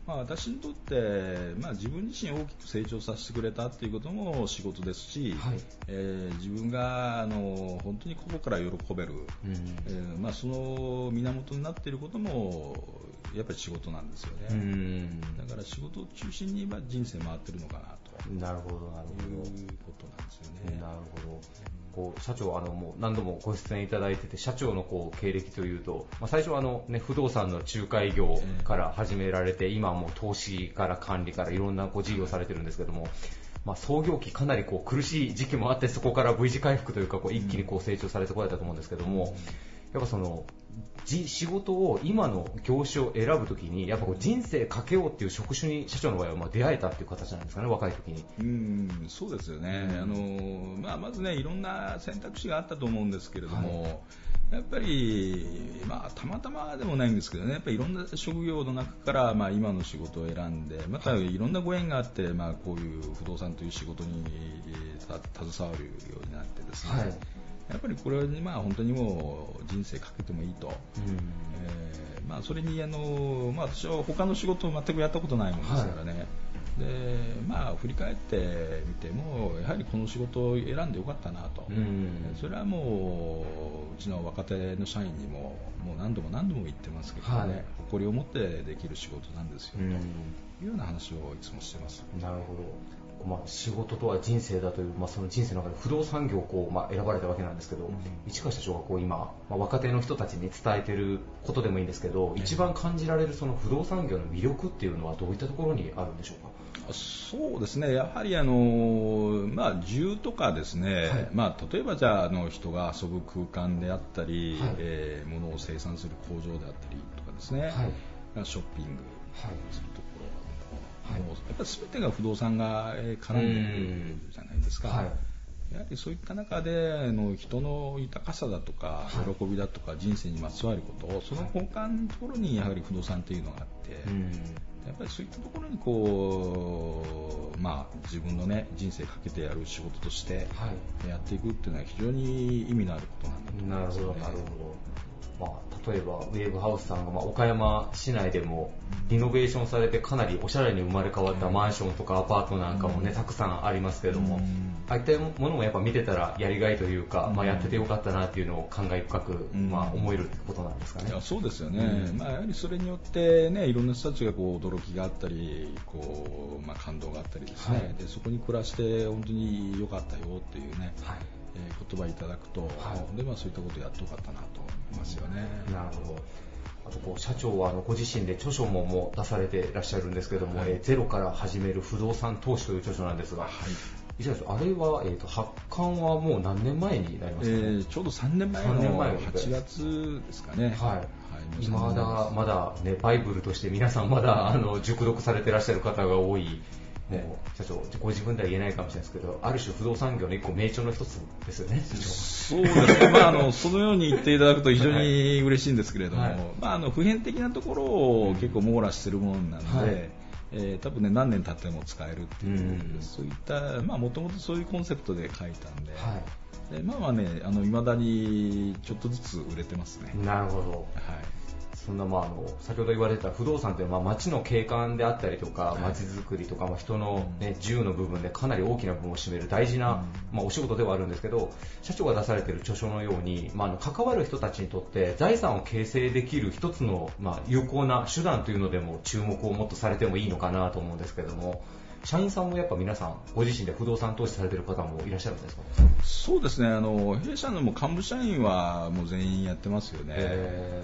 まあ、私にとって、まあ、自分自身を大きく成長させてくれたっていうことも仕事ですし、はい。えー自分があの本当にここから喜べる、えーまあ、その源になっていることもやっぱり仕事なんですよね。うん。だから仕事を中心に今人生回ってるのかなとなるほどなるほどいうことなんですよね。なるほど。こう社長あのもう何度もご出演いただいてて社長のこう経歴というと、まあ、最初はあの、ね、不動産の仲介業から始められて、今はもう投資から管理からいろんなこう事業をされてるんですけども、まあ、創業期かなりこう苦しい時期もあってそこから V 字回復というかこう一気にこう成長されてこられたと思うんですけども、やっぱそのじ仕事を今の業種を選ぶときにやっぱこう人生かけようっていう職種に社長の場合はまあ出会えたっていう形なんですかね若い時に。うんそうですよね、あのまあ、まずね、いろんな選択肢があったと思うんですけれども、やっぱり、まあ、たまたまでもないんですけどね、やっぱりいろんな職業の中から、まあ、今の仕事を選んで、またいろんなご縁があって、まあ、こういう不動産という仕事に携わるようになってですね、はいやっぱりこれにまあ本当にもう人生かけてもいいと。えーまあ、それにあの、まあ、私は他の仕事を全くやったことないもんですからね、でまあ、振り返ってみてもやはりこの仕事を選んでよかったなと、うん。それはもううちの若手の社員にももう何度も何度も言ってますけどね、はい。誇りを持ってできる仕事なんですよ、うん。というような話をいつもしてます。なるほど。まあ、仕事とは人生だという、まあ、その人生の中で不動産業をこう、まあ、選ばれたわけなんですけど、市川社長がこう今、まあ、若手の人たちに伝えてることでもいいんですけど、一番感じられるその不動産業の魅力っていうのはどういったところにあるんでしょうか？そうですね、やはりあの、まあ、住とかですね、はい。まあ、例えばじゃああの人が遊ぶ空間であったり、はい。えー物を生産する工場であったりとかですね、はい。ショッピングはい。するところ、はいもうやっぱり全てが不動産がえー絡んでるじゃないですか。はいやはりそういった中であの人の豊かさだとか、はい喜びだとか人生にまつわることその根幹のところにやはり不動産というのがあって、うんやっぱりそういったところにこう、まあ、自分の、ね、人生かけてやる仕事としてはいやっていくっていうのは非常に意味のあることなんだと思いなるほど。なるほど。まあ、例えば、ウェーブハウスさんが、まあ、岡山市内でもリノベーションされてかなりおしゃれに生まれ変わったマンションとかアパートなんかもね、たくさんありますけれども、うん。ああいったものもやっぱ見てたらやりがいというか、まあ、やっててよかったなっていうのを感慨深く、うん。まあ、思えるってことなんですかね。いや。そうですよね、まあ、やはりそれによって、ね、いろんな人たちがこう驚きがあったりこう、まあ、感動があったりですね、はい。でそこに暮らして本当に良かったよっていうね、はいえー言葉いただくと、はい。でまあ、そういったことやってよかったなと思いますよね。なるほど。あとこう社長はあのご自身で著書ももう出されていらっしゃるんですけれども、はい。えーゼロから始める不動産投資という著書なんですが、石原さんあれは、えー、と発刊はもう何年前になりまえすか？ね、ーちょうど3年前の3年前の8月ですかね。はい。い。今まだまだ、ね、バイブルとして皆さんまだあの熟読されてらっしゃる方が多い、社長、ご自分では言えないかもしれないですけど、ある種不動産業の一個名著の一つですよね、そうですね、まあ、あのそのように言っていただくと非常に嬉しいんですけれども、はい。まあ、あの普遍的なところを結構網羅しているものなので、はい。えー多分ね何年経っても使えるっていう、うん。そういった、まあ、もともとそういうコンセプトで書いたんで、はい。でまあまあね、あの未だにちょっとずつ売れてますね。なるほど。はいそんな、まあ、あの先ほど言われてた不動産というのは、まあ、街の景観であったりとか、い。街づくりとか、まあ、人の、ね、自由の部分でかなり大きな部分を占める大事な、まあ、お仕事ではあるんですけど、社長が出されている著書のように、まあ、あの関わる人たちにとって財産を形成できる一つの、まあ、有効な手段というのでも注目をもっとされてもいいのかなと思うんですけども、社員さんもやっぱ皆さん、ご自身で不動産投資されている方もいらっしゃるんですか？そうですね。あの弊社のもう幹部社員はもう全員やってますよね。え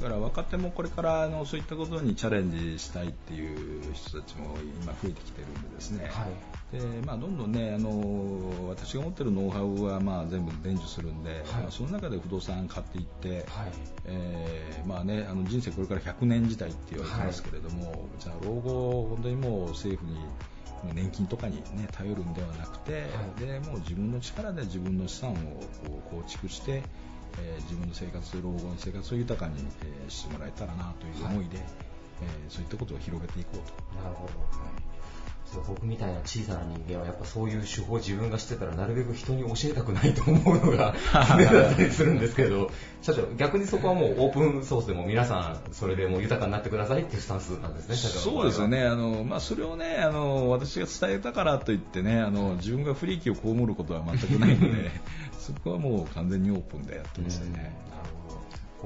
だから若手もこれからあのそういったことにチャレンジしたいっていう人たちも今増えてきてるんでですね、はい。でまあ、どんどんねあの私が持ってるノウハウはまあ全部伝授するんで、まあその中で不動産買っていって、はい。えーまあね、あの人生これから100年時代って言われてますけれども、じゃあ老後本当にもう政府に年金とかに、ね、頼るんではなくて、はいでもう自分の力で自分の資産を構築して、えー自分の生活老後の生活を豊かに、えーしてもらえたらなという思いで、えーそういったことを広げていこうと。なるほど。そう僕みたいな小さな人間はやっぱそういう手法自分が知ってたらなるべく人に教えたくないと思うのが 常だったりするんですけど社長逆にそこはもうオープンソースでも皆さんそれでもう豊かになってくださいっていうスタンスなんですね社長そうですよね、あのまあ、それをねあの私が伝えたからといってねあの自分が不利益を被ることは全くないので そこはもう完全にオープンでやってますよね。なるほど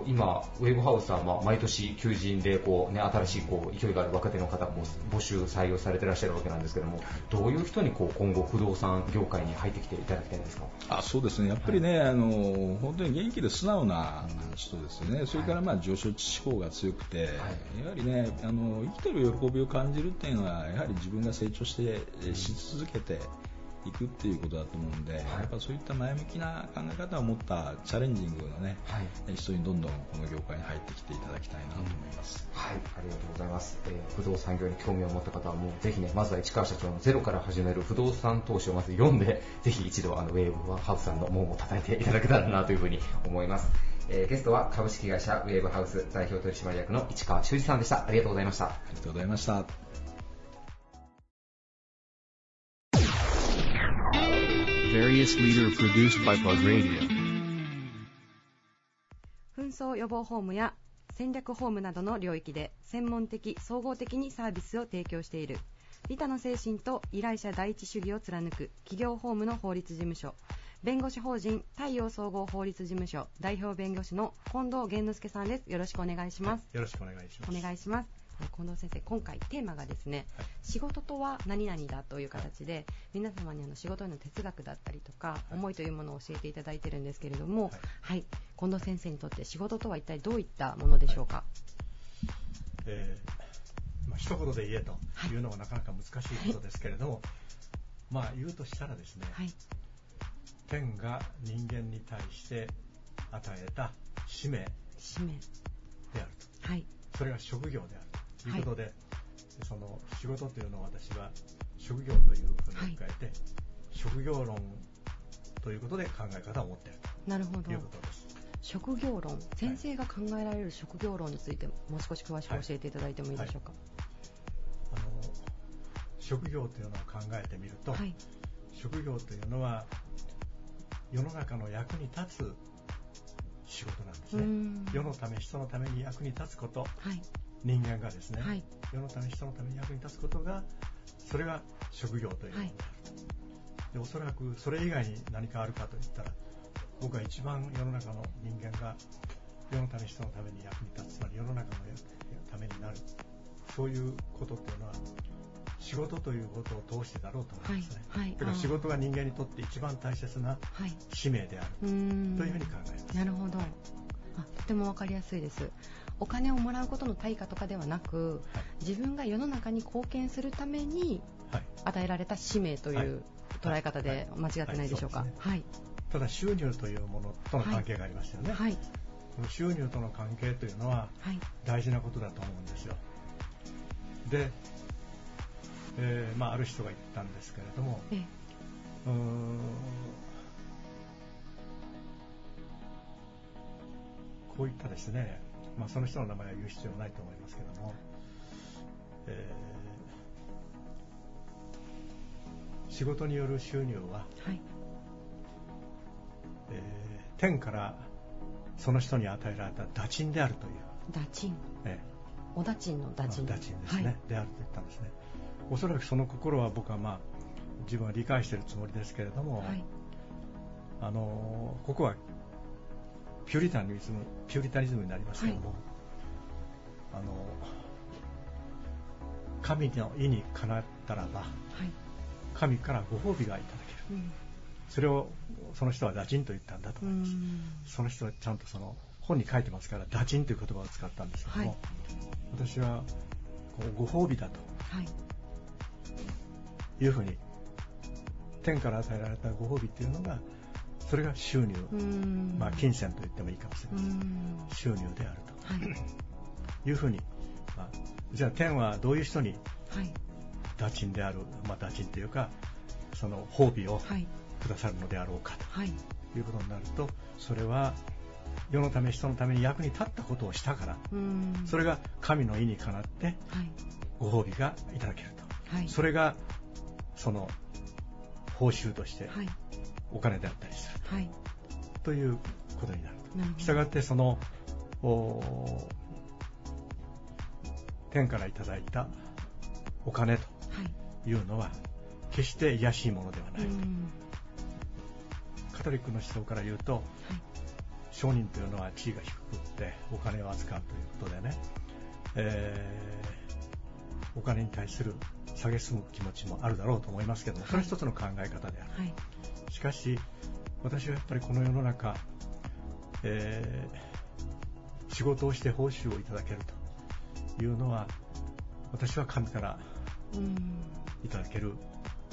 今、ウェーブハウスはまあ毎年求人でこう、ね、新しいこう勢いがある若手の方も募集、採用されてらっしゃるわけなんですけども、どういう人にこう今後、不動産業界に入ってきていただきたいんですか？あそうですね、やっぱりね、あの本当に元気で素直な人ですよね、それからまあ上昇志向が強くて、やはりねあの、生きてる喜びを感じるっていうのは、やはり自分が成長してえし続けていくっていうことだと思うんで、やっぱそういった前向きな考え方を持ったチャレンジングなね、人にどんどんこの業界に入ってきていただきたいなと思います。はい、ありがとうございます。えー不動産業に興味を持った方はもうぜひね、まずは市川社長のゼロから始める不動産投資をまず読んで、ぜひ一度あのウェーブハウスさんの門を叩いていただけたらなというふうに思います。えーゲストは株式会社ウェーブハウス代表取締役の市川修司さんでした。ありがとうございました。ありがとうございました。Various leader produced by Plug Radio. 紛争予防ホームや戦略ホームなどの領域で専門的総合的にサービスを提供している。利他の精神と依頼者第一主義を貫く企業法務の法律事務所。弁護士法人太陽総合法律事務所。代表弁護士の近藤源之助さんです。よろしくお願いします。よろしくお願いします。お願いします。え近藤先生今回テーマがですね、仕事とは何々だという形で皆様にあの仕事への哲学だったりとか、思いというものを教えていただいてるんですけれども、はい、近藤先生にとって仕事とは一体どういったものでしょうか、えーまあ、一言で言えとい。うのはなかなか難しいことですけれども、まあ言うとしたらですね、はい、天が人間に対して与えた使命であるはい。と。それが職業であるということで、その仕事というのを私は職業というふうに変えて、職業論ということで考え方を持っているなるほどということです。職業論先生が考えられる職業論についてもう少し詳しく教えていただいてもいいでしょうか？あの職業というのを考えてみると、はい。職業というのは世の中の役に立つ仕事なんですね。ん。世のため人のために役に立つこと。はい人間がですね、はい。世のため人のために役に立つことがそれが職業というものである。と、でおそらくそれ以外に何かあるかといったら僕は一番世の中の人間が世のため人のために役に立つつまり世の中のためになる。そういうことっていうのは仕事ということを通してだろうと思いますね、はいはいだから仕事が人間にとって一番大切なはい。使命である。というふうに考えます。なるほど。あとても分かりやすいですお金をもらうことの対価とかではなく自分が世の中に貢献するためにはい。与えられた使命とはい。いう捉え方で間違ってないでしょうか？はい。そうはい。ただ収入というものとの関係がありますよね、はい。収入との関係というのははい。大事なことだと思うんですよ。で、えーまあ、ある人が言ったんですけれどもええ。うーんこういったですね、まあ、その人の名前は言う必要ないと思いますけども、えー仕事による収入は、はい。えー天からその人に与えられた打賃であるという、打賃。えお打賃のー打賃。打賃ですね、はい。であると言ったんですね。おそらくその心は僕はまあ自分は理解しているつもりですけれども、はい。あのここはピューリタニズムピューリタニズムになりますけども、あの神の意にかなったらばはい。神からご褒美がいただける。うん。それをその人は打賃と言ったんだとう思います。ん。その人はちゃんとその本に書いてますから打賃という言葉を使ったんですけども、はい。私はご褒美だとはい。いうふうに天から与えられたご褒美っていうのがそれが収入、うん。まあ、金銭と言ってもいいかもしれうません、ん収入であるはい。と いうふうに、まあ、じゃあ天はどういう人にはい。打賃である、まあ、打賃というかその褒美をはい。くださるのであろうかはい。ということになるとそれは世のため人のために役に立ったことをしたからうん。それが神の意にかなってはい。ご褒美がいただけると、はい。それがその報酬としてはいお金であったりする。はい。ということになるしたがってそのお天からいただいたお金とはい。いうのは決して卑しいものではない、うん。カトリックの思想から言うとはい。商人というのは地位が低くってお金を扱うということでね、えーお金に対する蔑む気持ちもあるだろうと思いますけどもそれは一つの考え方である、はいしかし私はやっぱりこの世の中、えー仕事をして報酬をいただけるというのは私は神からうん。いただける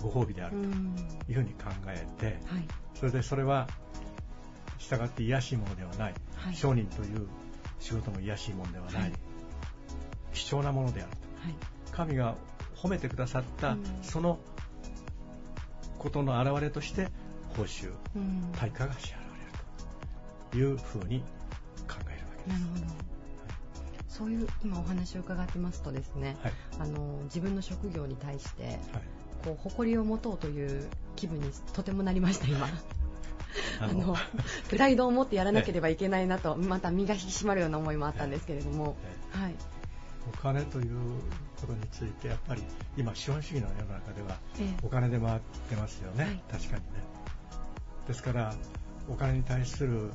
ご褒美であるうん。というふうに考えてはい。それでそれは従って癒しいものではない、はい。商人という仕事も癒しいものではない、はい。貴重なものであるはい。と神が褒めてくださったうん。そのことの表れとして報酬うん。対価が支払われるというふうに考えるわけです。なるほど。そういう今お話を伺ってますとですね、はい。あの自分の職業に対してはい。こう誇りを持とうという気分にとてもなりました今。あのプライドを持ってやらなければいけないなとまた身が引き締まるような思いもあったんですけれども、はい。お金ということについてやっぱり今資本主義の世の中ではええ。お金で回ってますよね、はい。確かにねですからお金に対する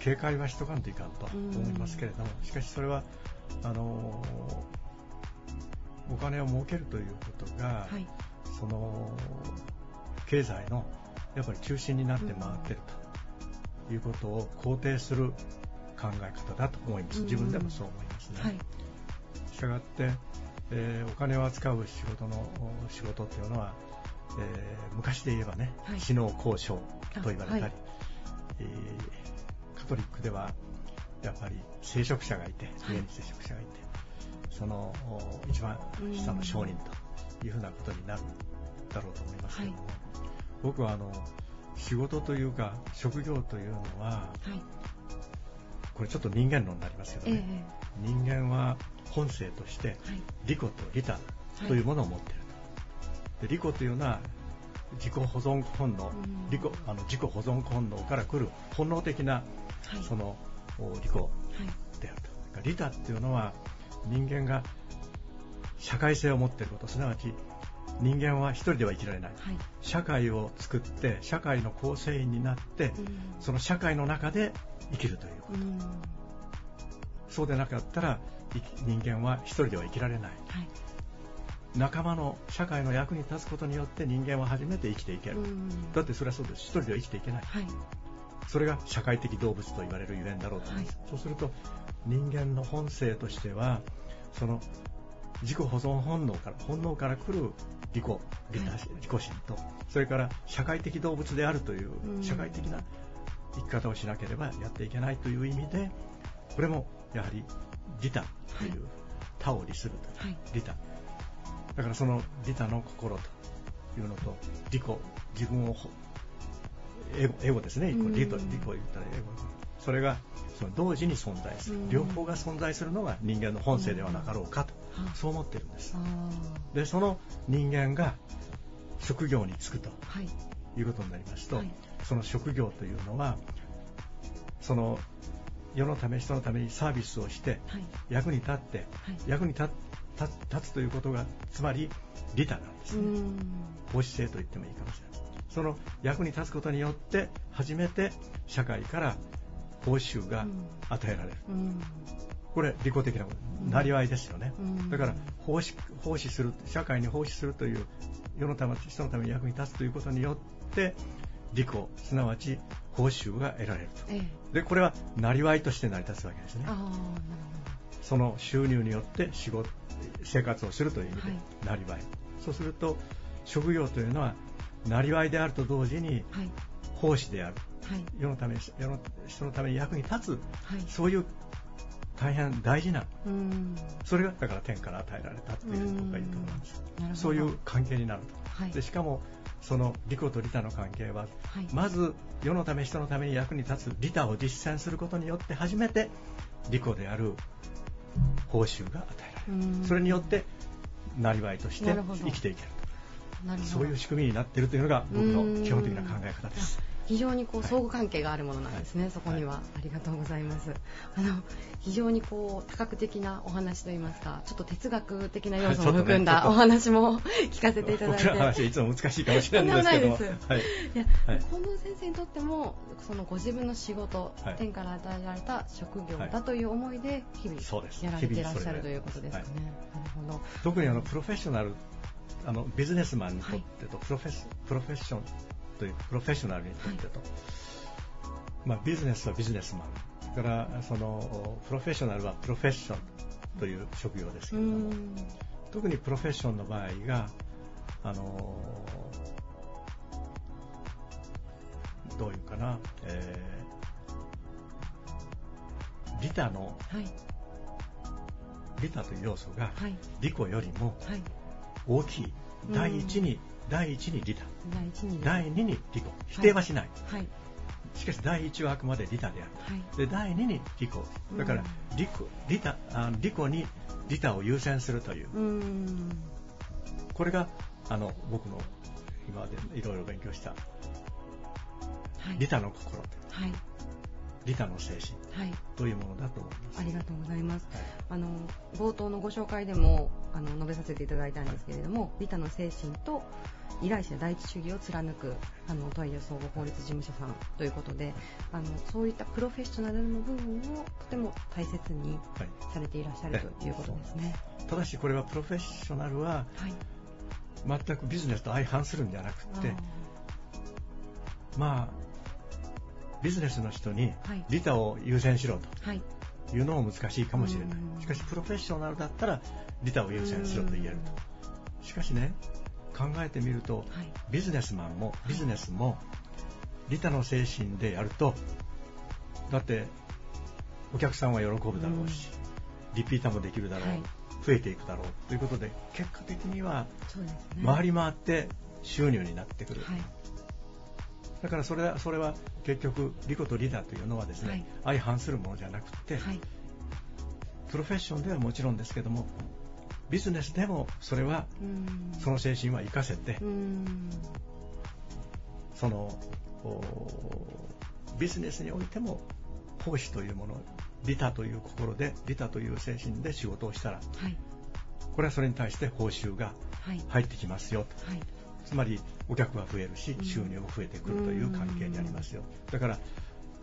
警戒はしとかんといかんと思いますけれどもしかしそれはあのお金を儲けるということが、はい。その経済のやっぱり中心になって回ってるということを肯定する考え方だと思います。自分でもそう思いますね、はい。したがって、えーお金を扱う仕事のお仕事っていうのは、えー昔で言えばね、はい。知能交渉と言われたり、あはい。えーカトリックではやっぱり聖職者がいて、はい。上に聖職者がいてそのお一番下の商人というふうなことになるだろうと思いますけども、はい。僕はあの仕事というか職業というのははい。これちょっと人間論になりますけどええね、人間は本性としてはい。利己と利他というものを持っていると、で利己というのは自己保存本能うん。利己あの自己保存本能から来る本能的なはい。そのお利己。はい。であると利他っていうのは人間が社会性を持っていること。すなわち人間は一人では生きられない。はい。社会を作って社会の構成員になってうん。その社会の中で生きるということ。うん。そうでなかったら人間は一人では生きられない。はい仲間の社会の役に立つことによって人間は初めて生きていける、うん。だってそれはそうです。一人では生きていけない。はい。それが社会的動物と言われるゆえんだろうと思います、そうすると人間の本性としてはその自己保存本能から本能から来る利己利他はい。自己心とそれから社会的動物であるといううん。社会的な生き方をしなければやっていけないという意味でこれもやはり利他という、はい。他を利するという。はい。利他だからその利他の心というのと利己自分をほエゴエゴですね。うと利己を言ったらエゴ。それがその同時に存在する。うん。両方が存在するのが人間の本性ではなかろうかと。うん。そう思ってるんです。あでその人間が職業に就くとーはい。いうことになりますと、はい。その職業というのはその世のため人のためにサービスをしてはい。役に立ってはい。役に立立立つということがつまり利他なんですうねん。奉仕性と言ってもいいかもしれない。その役に立つことによって初めて社会から報酬が与えられる、うん。これ利己的なこと。うん。なりわいですよね、うん。だから奉仕奉仕する社会に奉仕するという世のため人のために役に立つということによって利己すなわち報酬が得られると。ええ。でこれはなりわいとして成り立つわけですねその収入によって仕事生活をするという意味で、はい。なりわいそうすると職業というのはなりわいであると同時に奉仕である。はい。世のため世の人のために役に立つはい。そういう大変大事なうん。それがだから天から与えられたっていうふうに僕は言うと思うん。ですそういう関係になると。はい。でしかもその利己と利他の関係は、はい。まず世のため人のために役に立つ利他を実践することによって初めて利己である報酬が与えられる。うん。それによってなりわいとして生きていけるなるほど。そういう仕組みになっているというのが僕のうん基本的な考え方です。非常にこうはい相互関係があるものなんですね、そこには、ありがとうございます。あの非常にこう多角的なお話といいますかちょっと哲学的な要素も含んだお話も 聞かせていただいて。僕らの話はいつも難しいかもしれないんですけど。も、はい、いや、はい。近藤先生にとってもそのご自分の仕事、はい天から与えられた職業はい。だという思いで日々やられていらっしゃるということですかね、なるほど。特にあのプロフェッショナルあのビジネスマンにとってと、プロフェッシプロフェッションというプロフェッショナルにとってと、まあ、ビジネスはビジネスマンだからそのプロフェッショナルはプロフェッションという職業ですけうれどもん。特にプロフェッションの場合があのどういうかな、えー、利他のはい。利他という要素がはい。利己よりもはい。大きい。うん第一に第一に利他。第一に第二に利己。否定はしない、はい。しかし第一はあくまで利他であるはい。で第二に利己。だからうん。利己利他あ利己に利他を優先するという。うーん。これがあの僕の今までいろいろ勉強したはい。利他の心はい利他の精神はい。というものだと思います。ありがとうございます。はい。あの冒頭のご紹介でもあの述べさせていただいたんですけれども、利他の精神と依頼者第一主義を貫くあのトイレ総合法律事務所さんということであのそういったプロフェッショナルの部分をとても大切にはい。されていらっしゃるということですね。ただしこれはプロフェッショナルははい、全くビジネスと相反するんじゃなくてまあビジネスの人にはい。利他を優先しろとい。うのも難しいかもしれない。うん。しかしプロフェッショナルだったら利他を優先しろと言えると。しかしね考えてみるとはい。ビジネスマンもビジネスも利他の精神でやるとだってお客さんは喜ぶだろうし、リピーターもできるだろう、はい。増えていくだろう。ということで結果的には。回り回って収入になってくる、はいだからそれはそれは結局利己と利他というのはですね、相反するものじゃなくて、はい。プロフェッションではもちろんですけどもビジネスでもそれはその精神は活かせてそのおビジネスにおいても奉仕というもの利他という心で利他という精神で仕事をしたらはい。これはそれに対して報酬がはい。入ってきますよと。はいつまりお客は増えるしうん。収入も増えてくるという関係にありますよ。だから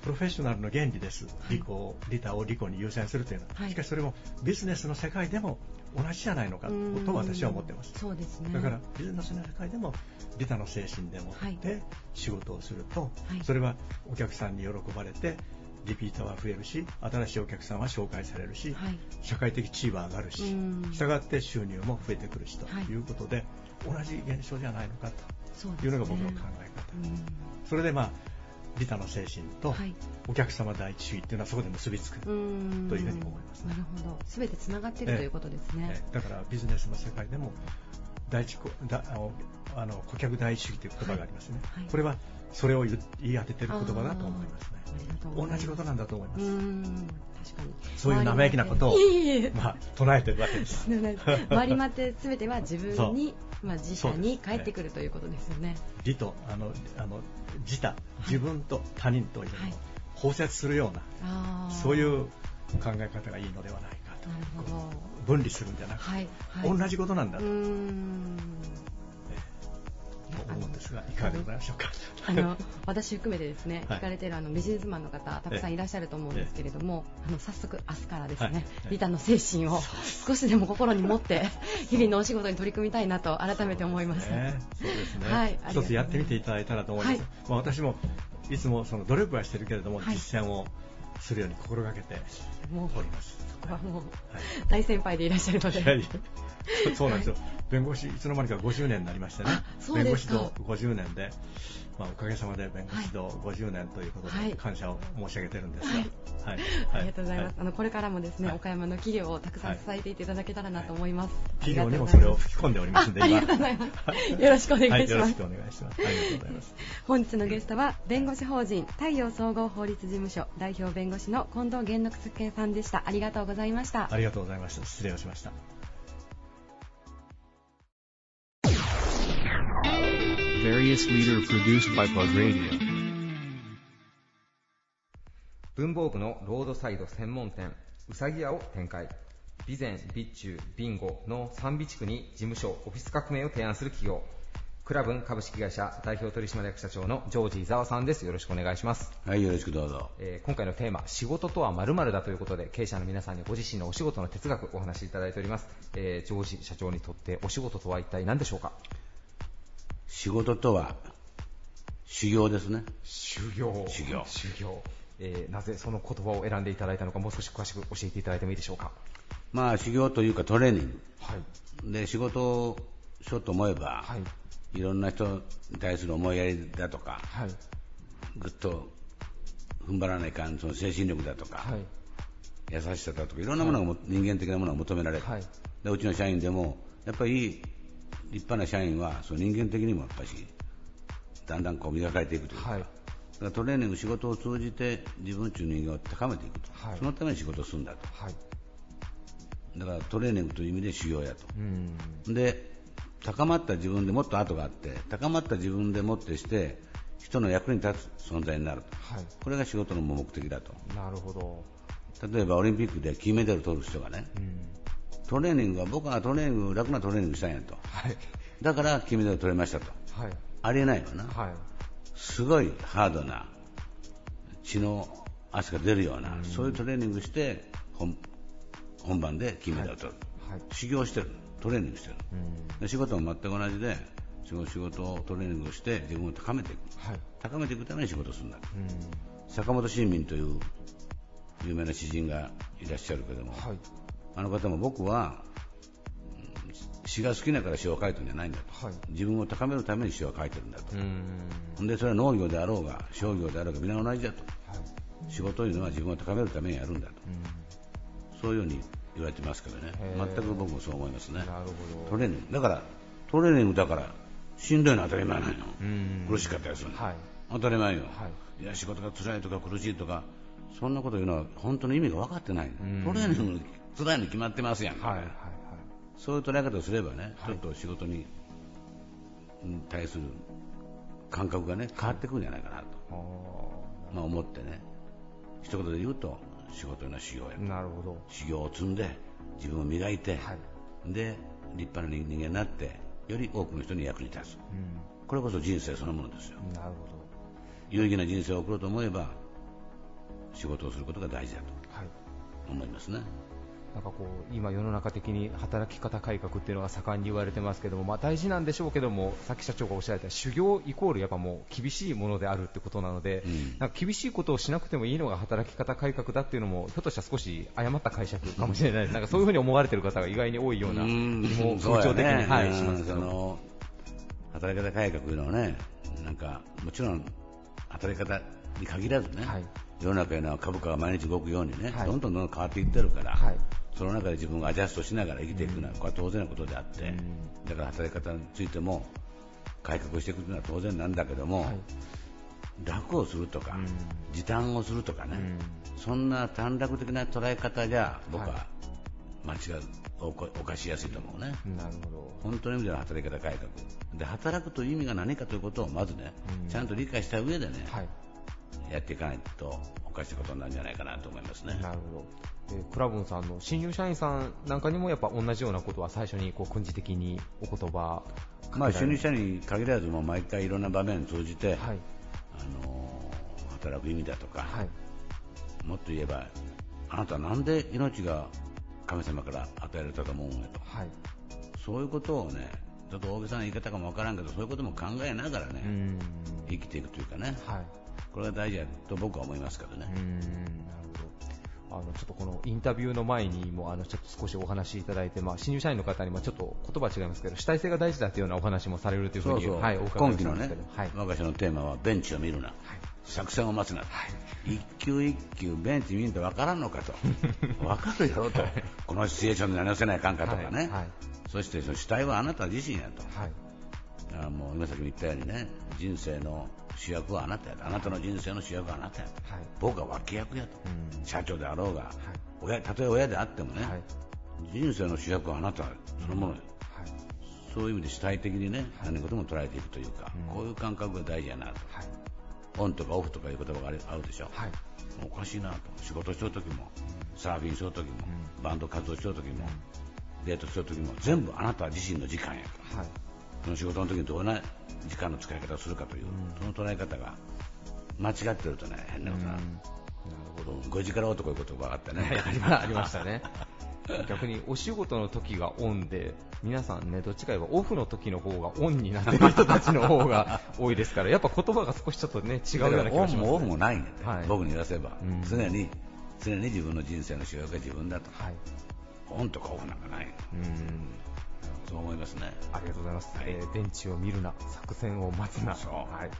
プロフェッショナルの原理です。はい。利己を利他を利己に優先するというの。は、はい。しかしそれもビジネスの世界でも同じじゃないのかと私は思ってます。そうですね。だからビジネスの世界でも利他の精神でもって仕事をすると、はい。それはお客さんに喜ばれてリピーターは増えるし新しいお客さんは紹介されるし、はい。社会的地位は上がるしうん。したがって収入も増えてくるしとはい。いうことで、同じ現象じゃないのかというのが僕の考え方、うん。それでまあ利他の精神とはい。お客様第一主義っていうのはそこで結びつく、というふうに思いますなるほど。すべてつながっているええということですね。え。だからビジネスの世界でも第一こだあの顧客第一主義という言葉がありますね、はい。はい。これはそれを言い当ててる言葉だと思いますね。同じことなんだと思います、確かに。そういう生意気なことをまあ唱えてるわけです。回り回ってすべては自分に、まあ、自社に返ってくるということですよね。利とあのあの自他自分と他人というのをはい。包摂するような、そういう考え方がいいのではない。分離するんじゃなくて、はい。はい、同じことなんだと。思うんですがいかがでございましょうか？あの私含めてですね、はい。聞かれているあのビジネスマンの方たくさんいらっしゃると思うんですけれども、あの早速明日からですね、はい。リタの精神を少しでも心に持って日々のお仕事に取り組みたいなと改めて思いましそうですね、はい。一つやってみていただいたらと思います、はい。まあ、私もいつもその努力はしてるけれども、はい。実践をするように心がけてもうおります、ここはもうはい大先輩でいらっしゃるので、いやいやそうなんですよ、弁護士いつの間にか50年になりましてね。弁護士道50年で、まあ、おかげさまで弁護士道50年ということはい。で感謝を申し上げてるんですが、はい。はい。ありがとうございます。はあのこれからもですね、はい。岡山の企業をたくさん支えていっていただけたらなと思います。企業にもそれを吹き込んでおりますんであありがとうございます。よろしくお願いします。はい、よろしくお願いします。ありがとうございます。本日のゲストは弁護士法人太陽総合法律事務所代表弁護士の近藤玄之介さんでした。ありがとうございました。ありがとうございました。失礼をしました。文房具のロードサイド専門店、うさぎ屋を展開。備前、備中、ビンゴの3備地区に事務所、オフィス革命を提案する企業。クラブン株式会社代表取締役社長のジョージ伊沢さんです。よろしくお願いします。はい、よろしくどうぞ。えー今回のテーマ、仕事とは〇〇だということで、経営者の皆さんにご自身のお仕事の哲学お話しいただいております。えージョージ社長にとってお仕事とは一体何でしょうか？仕事とは、修行ですね。修行。修行修行。えーなぜその言葉を選んでいただいたのか、もう少し詳しく教えていただいてもいいでしょうか？まあ、修行というかトレーニング。はい。で、仕事をしようと思えば、はい。いろんな人に対する思いやりだとか、はい。ぐっと踏ん張らないかん、その精神力だとか、はい。優しさだとか、いろんなものがも、人間的なものが求められる。はい。でうちの社員でも、やっぱりいい立派な社員は、その人間的にもやっぱし、だんだんこう磨かれていくというか、はい。だからトレーニング、仕事を通じて自分という人間を高めていくと、はいそのために仕事をするんだと、はい。だからトレーニングという意味で修行やと。うん。で高まった自分でもっと後があって高まった自分でもってして人の役に立つ存在になるとはい。これが仕事の目的だとなるほど。例えばオリンピックで金メダル取る人がねうん。トレーニングは僕はトレーニング楽なトレーニングしたんやとはい。だから金メダル取れましたとはい。ありえないわなはい。すごいハードな血の汗が出るようなそういうトレーニングして本本番で金メダルを取る、はい。修行してるトレーニングしてるうん。で仕事も全く同じで仕事仕事をトレーニングをして自分を高めていくはい。高めていくために仕事をするんだうん。坂本新民という有名な詩人がいらっしゃるけども、はい。あの方も僕はうん詩が好きだから詩を書いてるんじゃないんだとはい。自分を高めるために詩を書いてるんだと、でそれは農業であろうが商業であろうが皆同じだとはい。仕事というのは自分を高めるためにやるんだとうん。そういうように言われてますけどね全く僕もそう思いますね。トレーニングだからトレーニングだからしんどいのは当たり前なの。苦しかったりするのはい。当たり前よ、はい。いや仕事が辛いとか苦しいとかそんなこと言うのは本当の意味が分かってない、んトレーニング辛いに決まってますやんか、はい。はい。はい。そういう捉え方をすればね、はいちょっと仕事にうん対する感覚がね変わってくるんじゃないかなと、あまあ、思ってね一言で言うと仕事の修行やあ。なるほど。修行を積んで自分を磨いて、はい。で立派な人間になってより多くの人に役に立つうこれこそ人生そのものですよん。なるほ有意義な人生を送ろうと思えば仕事をすることが大事だとど。はい。思いますねなんかこう今、世の中的に働き方改革っていうのが盛んに言われてますけども、まあ、大事なんでしょうけども、さっき社長がおっしゃられた修行イコールやっぱもう厳しいものであるってことなので、うん。なんか厳しいことをしなくてもいいのが働き方改革だっていうのも、ひょっとしたら少し誤った解釈かもしれない。です、なんかそういうふうに思われてる方が意外に多いような気も風潮的に、ね。はい、うんしますけど。働き方改革というのはねなんかもちろん働き方に限らずね、はい。世の中の株価が毎日動くようにね、はい。どんどんどんどん変わっていってるから、はいその中で自分がアジャストしながら生きていくのは、これは当然なことであって、うん。だから働き方についても改革していくのは当然なんだけども、はい。楽をするとか、うん。時短をするとかね、うん。そんな短絡的な捉え方じゃ僕はは間違う、おこ犯しやすいと思うね。なるほど。本当の意味での働き方改革。で働くという意味が何かということをまずね、うん。ちゃんと理解した上でね、はい。やっていかないとおかしいことになるんじゃないかなと思いますね。なるほど。でクラブンさんの新入社員さんなんかにもやっぱ同じようなことは最初にこう訓示的にお言葉まあ、就任者に限らずもう毎回いろんな場面を通じて、はい。あのー働く意味だとか、はい。もっと言えばあなたはなんで命が神様から与えられたと思うんやと。はい。そういうことをねちょっと大げさな言い方かもわからんけどそういうことも考えながらね、うん。生きていくというかね。はいこれが大事だと僕は思いますけどね。あのちょっとこのインタビューの前にもあのちょっと少しお話しいただいて、まあ、新入社員の方にもちょっと言葉は違いますけど主体性が大事だというようなお話もされるというふうにはい、お伺い今期のねしたんですけど、はい、我が社のテーマはベンチを見るな、作戦を待つな、一球一球ベンチ見ると分からんのかと、分かるやろと、このシチュエーションで何をせないかんかとかね、はい。はい。そしてその主体はあなた自身やと、はいあもう今さっきも言ったようにね、人生の主役はあなたやと、あなたの人生の主役はあなたやと、はい。僕は脇役やと、うん。社長であろうが、親たとえ親であってもね、はい。人生の主役はあなたそのもので、はい。そういう意味で主体的にね、何事も捉えていくというか、うん。こういう感覚が大事やなと、はい。オンとかオフとかいう言葉があるあるでしょ、はい。おかしいなと、仕事しとるときも、サーフィンしとるときも、うん。バンド活動しとるときも、デートしとるときも、全部あなた自身の時間やから、はいその仕事の時にどんな時間の使い方をするかという、その捉え方が間違ってるとね、変なことな、なるほど。5時から男いう言葉があってね、はいありまありましたね。逆にお仕事の時がオンで、皆さんね、どっちか言えばオフの時の方がオンになってる人たちの方が 多いですから、やっぱ言葉が少しちょっとね、違うような気がします、ね。オンもオフもないんだよ、はい。僕に言わせば、うん。常に常に自分の人生の主役が自分だと、はい。オンとかオフなんかない、うん。そう思いますね。ありがとうございます。はいえー電池を見るな、作戦を待つな。そうはい。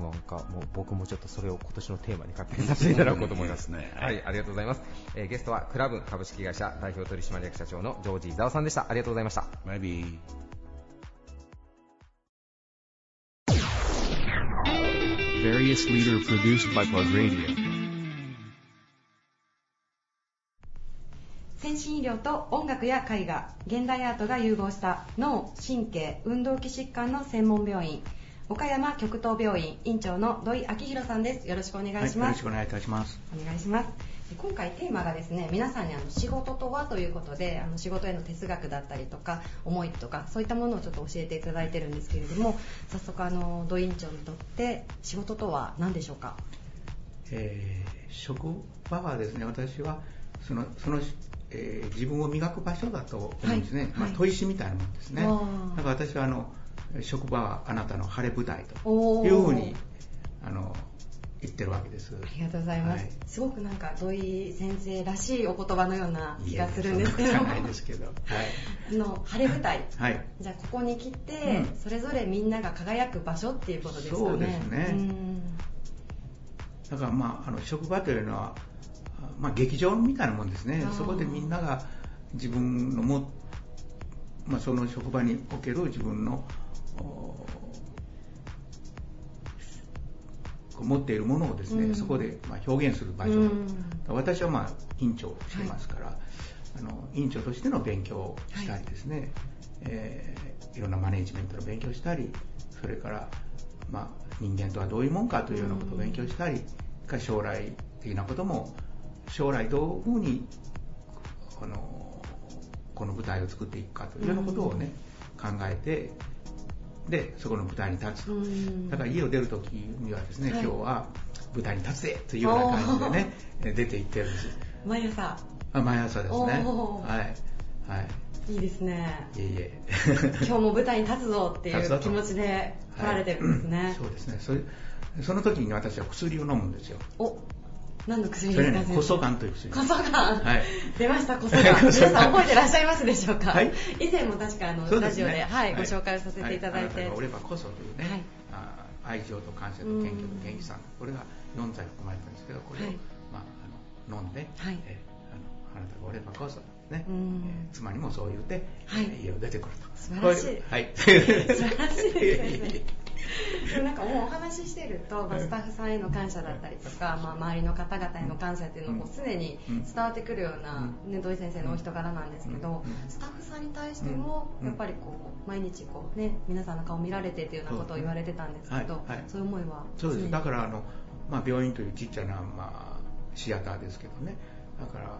なんかもう僕もちょっとそれを今年のテーマに勝手にさせていただこうと思います。いいですねは、はいいありがとうございます。えーゲストはクラブ株式会社代表取締役社長のジョージ伊沢さんでした。ありがとうございました。バイビー Various leader produced by Plug Radio. 先進医療と音楽や絵画現代アートが融合した脳神経運動器疾患の専門病院岡山極東病院院長の土井明宏さんです。よろしくお願いしはい、よます、ろしくお願いいたします。お願いします。今回テーマがですね皆さんにあの仕事とはということであの仕事への哲学だったりとか思いとかそういったものをちょっと教えていただいてるんですけれども早速あの土井院長にとって仕事とは何でしょうか？えー職場はですね、私はそのその、えー自分を磨く場所だと思うんですね、まあ、はい。はい砥石みたいなもんですね。だから私はあの職場はあなたの晴れ舞台というふうにあの言ってるわけです。ありがとうございます、はい。すごくなんか土井先生らしいお言葉のような気がするんですけど。は。あの晴れ舞台はい。じゃあここに来て、うんそれぞれみんなが輝く場所っていうことですかねそうですねうんだからまああの職場というのは、まあ、劇場みたいなもんですね。そこでみんなが自分のも、まあ、その職場における自分の持っているものをですね、うん。そこでまあ表現する場所、うん。私はまあ院長をしてますから、あの院長としての勉強をしたりですね、えーいろんなマネジメントの勉強をしたりそれから、まあ、人間とはどういうもんかというようなことを勉強したり、それから将来的なことも将来どういうふうにこのこの舞台を作っていくかというようなことをね、考えてでそこの舞台に立つと、うん。だから家を出るときにはですね、はい。今日は舞台に立つぜというような感じでねえ出て行ってるんです。毎朝。あ毎朝ですね。はい。はい。いいですね。いえいえ。今日も舞台に立つぞっていう気持ちで来られてるんですね、はいそうですね。それその時に私は薬を飲むんですよ。お何の薬ですか？先生コソガンという薬。コソガン、はい。出ましたコソガン皆さん覚えてらっしゃいますでしょうか、はい。以前も確かあの、ね。ラジオで、はいご紹介をさせていただいて、はあなたがおればこそというね、はい。あ愛情と感謝と謙虚と元気さん。これが4剤含まれてるんですけどこれを、はい。まあ、あの飲んで、はい。えあのあなたがおればこそね、うん。えー妻にもそう言って、はい。えー家を出てくると。素晴らしい。はい。素晴らしいです でもなんかもうお話ししてると、まあスタッフさんへの感謝だったりとか、まあ、周りの方々への感謝っていうのも常に伝わってくるような、ね、土井先生のお人柄なんですけど、スタッフさんに対してもうん。やっぱりこう毎日こう、ね、皆さんの顔見られてっていうようなことを言われてたんですけど、はい。はい。そういう思いはそうです。だからあの、まあ、病院というちっちゃな、まあ、シアターですけどね。だから、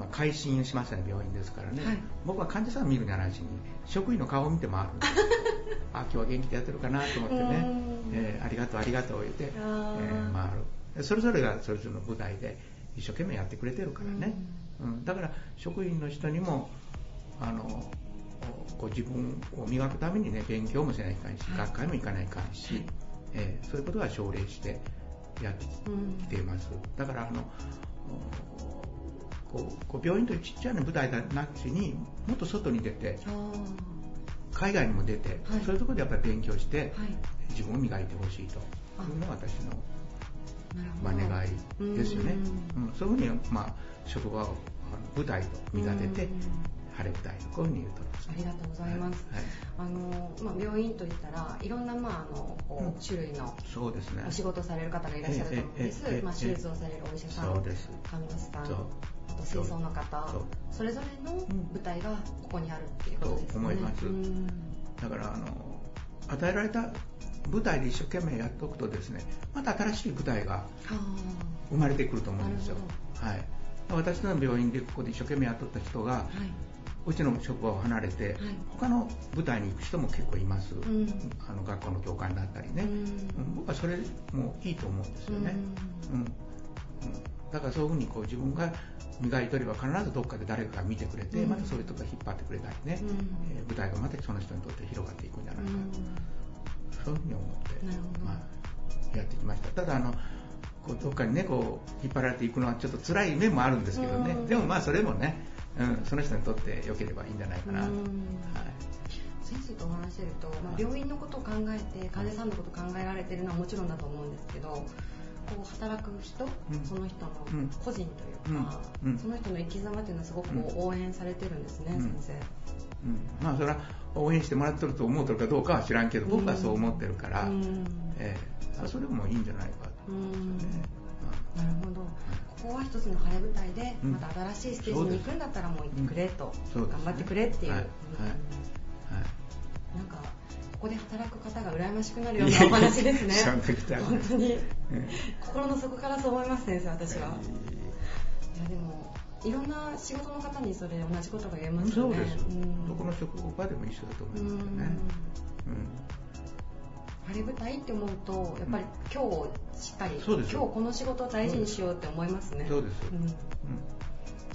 まあ、改心しましたね病院ですからね、はい。僕は患者さんを見るんじゃないしに職員の顔を見て回るんです。あ今日は元気でやってるかなと思ってね。うん、えーありがとうありがとう言って、えあー。ー回る。それぞれがそれぞれの舞台で一生懸命やってくれてるからね、うん。だから職員の人にもあのこう自分を磨くためにね勉強もしないかんし、はい。学会も行かないかんし、えーそういうことは奨励してやってきています、だからあのこうこう病院というちっちゃな舞台がなしにもっと外に出て海外にも出て、はい、そういうところでやっぱり勉強して、はい、自分を磨いてほしいと。いうのが私の、まあ、願いですよね、うん、そういうふうに、まあ、職場を舞台と見立てて晴れ舞台こういうふうに言うとありがとうございます。はい、あのまあ、病院といったらいろんな、まあ、あのこう種類のそうです、ね、お仕事される方がいらっしゃると思うんです。まあ、手術をされるお医者さん、看護師さん、あと清掃の方そ、それぞれの舞台がここにあるっていうことですね。と思います。だからあの与えられた舞台で一生懸命やっておくとですねまた新しい舞台が生まれてくると思うんですよ。はい、私の病院でここで一生懸命やっとった人が、はい。うちの職場を離れて、はい、他の舞台に行く人も結構います、うん、あの学校の教官だったりね、うん、僕はそれもいいと思うんですよね、うん、だからそういうふうにこう自分が磨いとれば必ずどっかで誰かが見てくれて、またそういう人が引っ張ってくれたりね、えー、舞台がまたその人にとって広がっていくんじゃないかと、そういうふうに思って、まあ、やってきました。ただあのこうどっかにねこう引っ張られていくのはちょっっと辛い面もあるんですけどね、でもまあそれもねうん、その人にとって良ければいいんじゃないかな、はい、先生とお話してると、まあ、病院のことを考えて患者さんのことを考えられてるのはもちろんだと思うんですけどこう働く人、うん、その人の個人というか、うん、その人の生き様っていうのはすごく応援されてるんですね、先生。うん、まあそれは応援してもらってると思うとるかどうかは知らんけど僕はそう思ってるから、えー、それもいいんじゃないかと思うんですよね。なるほど。ここは一つの晴れ舞台で、また新しいステージに行くんだったらもう行ってくれと、頑張ってくれっていう、はい。なんかここで働く方が羨ましくなるようなお話ですね。本当に、心の底からそう思います先生私は、いやでもいろんな仕事の方にそれ同じことが言えますよね。そうです。どこの職場でも一緒だと思いますよね。うん。晴れ舞台って思うとやっぱり今日しっかり、今日この仕事を大事にしようって思いますね。そうです、うん、じ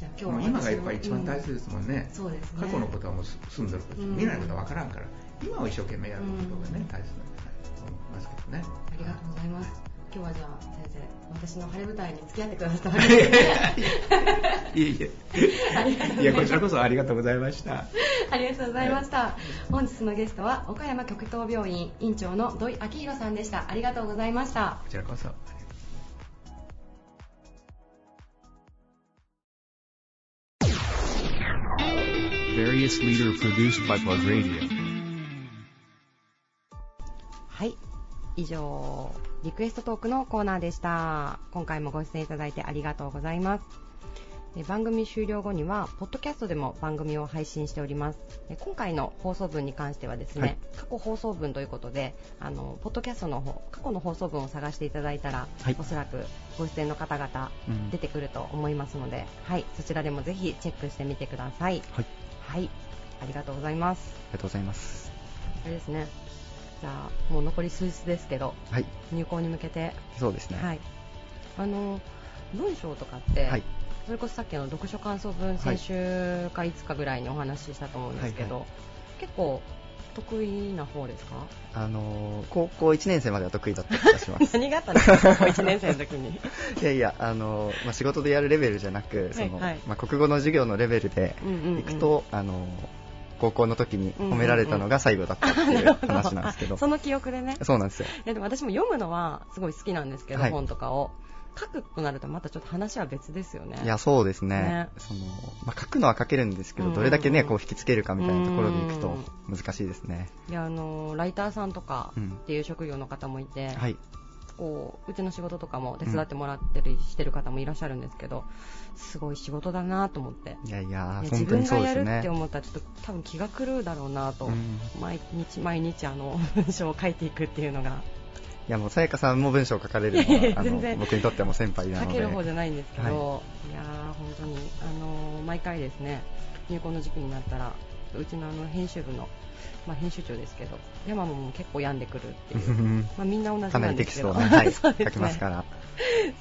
ゃ今日今がやっぱり一番大切ですもんね、そうですね。過去のことはもう住んでること、未来のことは分からんから今を一生懸命やることがね、大切なんじゃないかと思いますけどね。ありがとうございます、今日はじゃあ先生私の晴れ舞台に付き合ってください いえいえ。いやこちらこそありがとうございました。ありがとうございました、本日のゲストは岡山極東病院院長の土井明弘さんでした。ありがとうございました。こちらこそ。Various leader produced by Plug Radio はい。以上リクエストトークのコーナーでした。今回もご出演いただいてありがとうございます。番組終了後にはポッドキャストでも番組を配信しております。今回の放送分に関してはですね、はい、過去放送分ということであのポッドキャストの方過去の放送分を探していただいたら、はい、おそらくご出演の方々出てくると思いますので、うん、はい。そちらでもぜひチェックしてみてください。はい、はい、ありがとうございます。ありがとうございます。あれですねじゃあもう残り数日ですけど、はい、入校に向けて。そうですね、はい、あの文章とかって、はい、それこそさっきの読書感想文先週かいつかぐらいにお話ししたと思うんですけど、はいはい、結構得意な方ですか？あの高校1年生までは得意だった気がします。何があったんですか高校1年生の時に。いやいやあの、まあ、仕事でやるレベルじゃなくその、はい。はい、まあ、国語の授業のレベルでいくと、うんうん。うん、あの高校の時に褒められたのが最後だったっていう話なんですけど、その記憶でね。そうなんですよ。でも私も読むのはすごい好きなんですけど、はい、本とかを。書くとなるとまたちょっと話は別ですよね。いやそうですね、ね、そのまあ、書くのは書けるんですけど、どれだけねこう引きつけるかみたいなところでいくと難しいですね。いやあのライターさんとかっていう職業の方もいて、うん、はいこううちの仕事とかも手伝ってもらってりしてる方もいらっしゃるんですけど、うん、すごい仕事だなと思って。いやいや、ね、自分がやるって思ったらちょっと多分気が狂うだろうなと、うん、毎日毎日あの文章を書いていくっていうのが。いやもうさやかさんも文章を書かれるのは僕にとっても先輩なので。書ける方じゃないんですけど、はい、いや本当にあの毎回ですね入校の時期になったらうちのあの編集部のまあ、編集長ですけど山も結構病んでくるっていう。まあみんな同じなんですけど。かなりテキストを、はい、書きますから。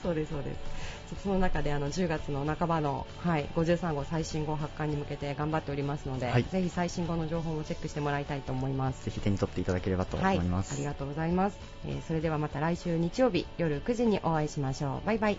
そうですそうです。その中であの10月の半ばの、はい、53号最新号発刊に向けて頑張っておりますので、はい、ぜひ最新号の情報もチェックしてもらいたいと思います。ぜひ手に取っていただければと思います、はい、ありがとうございます、えー、それではまた来週日曜日夜9時にお会いしましょう。バイバイ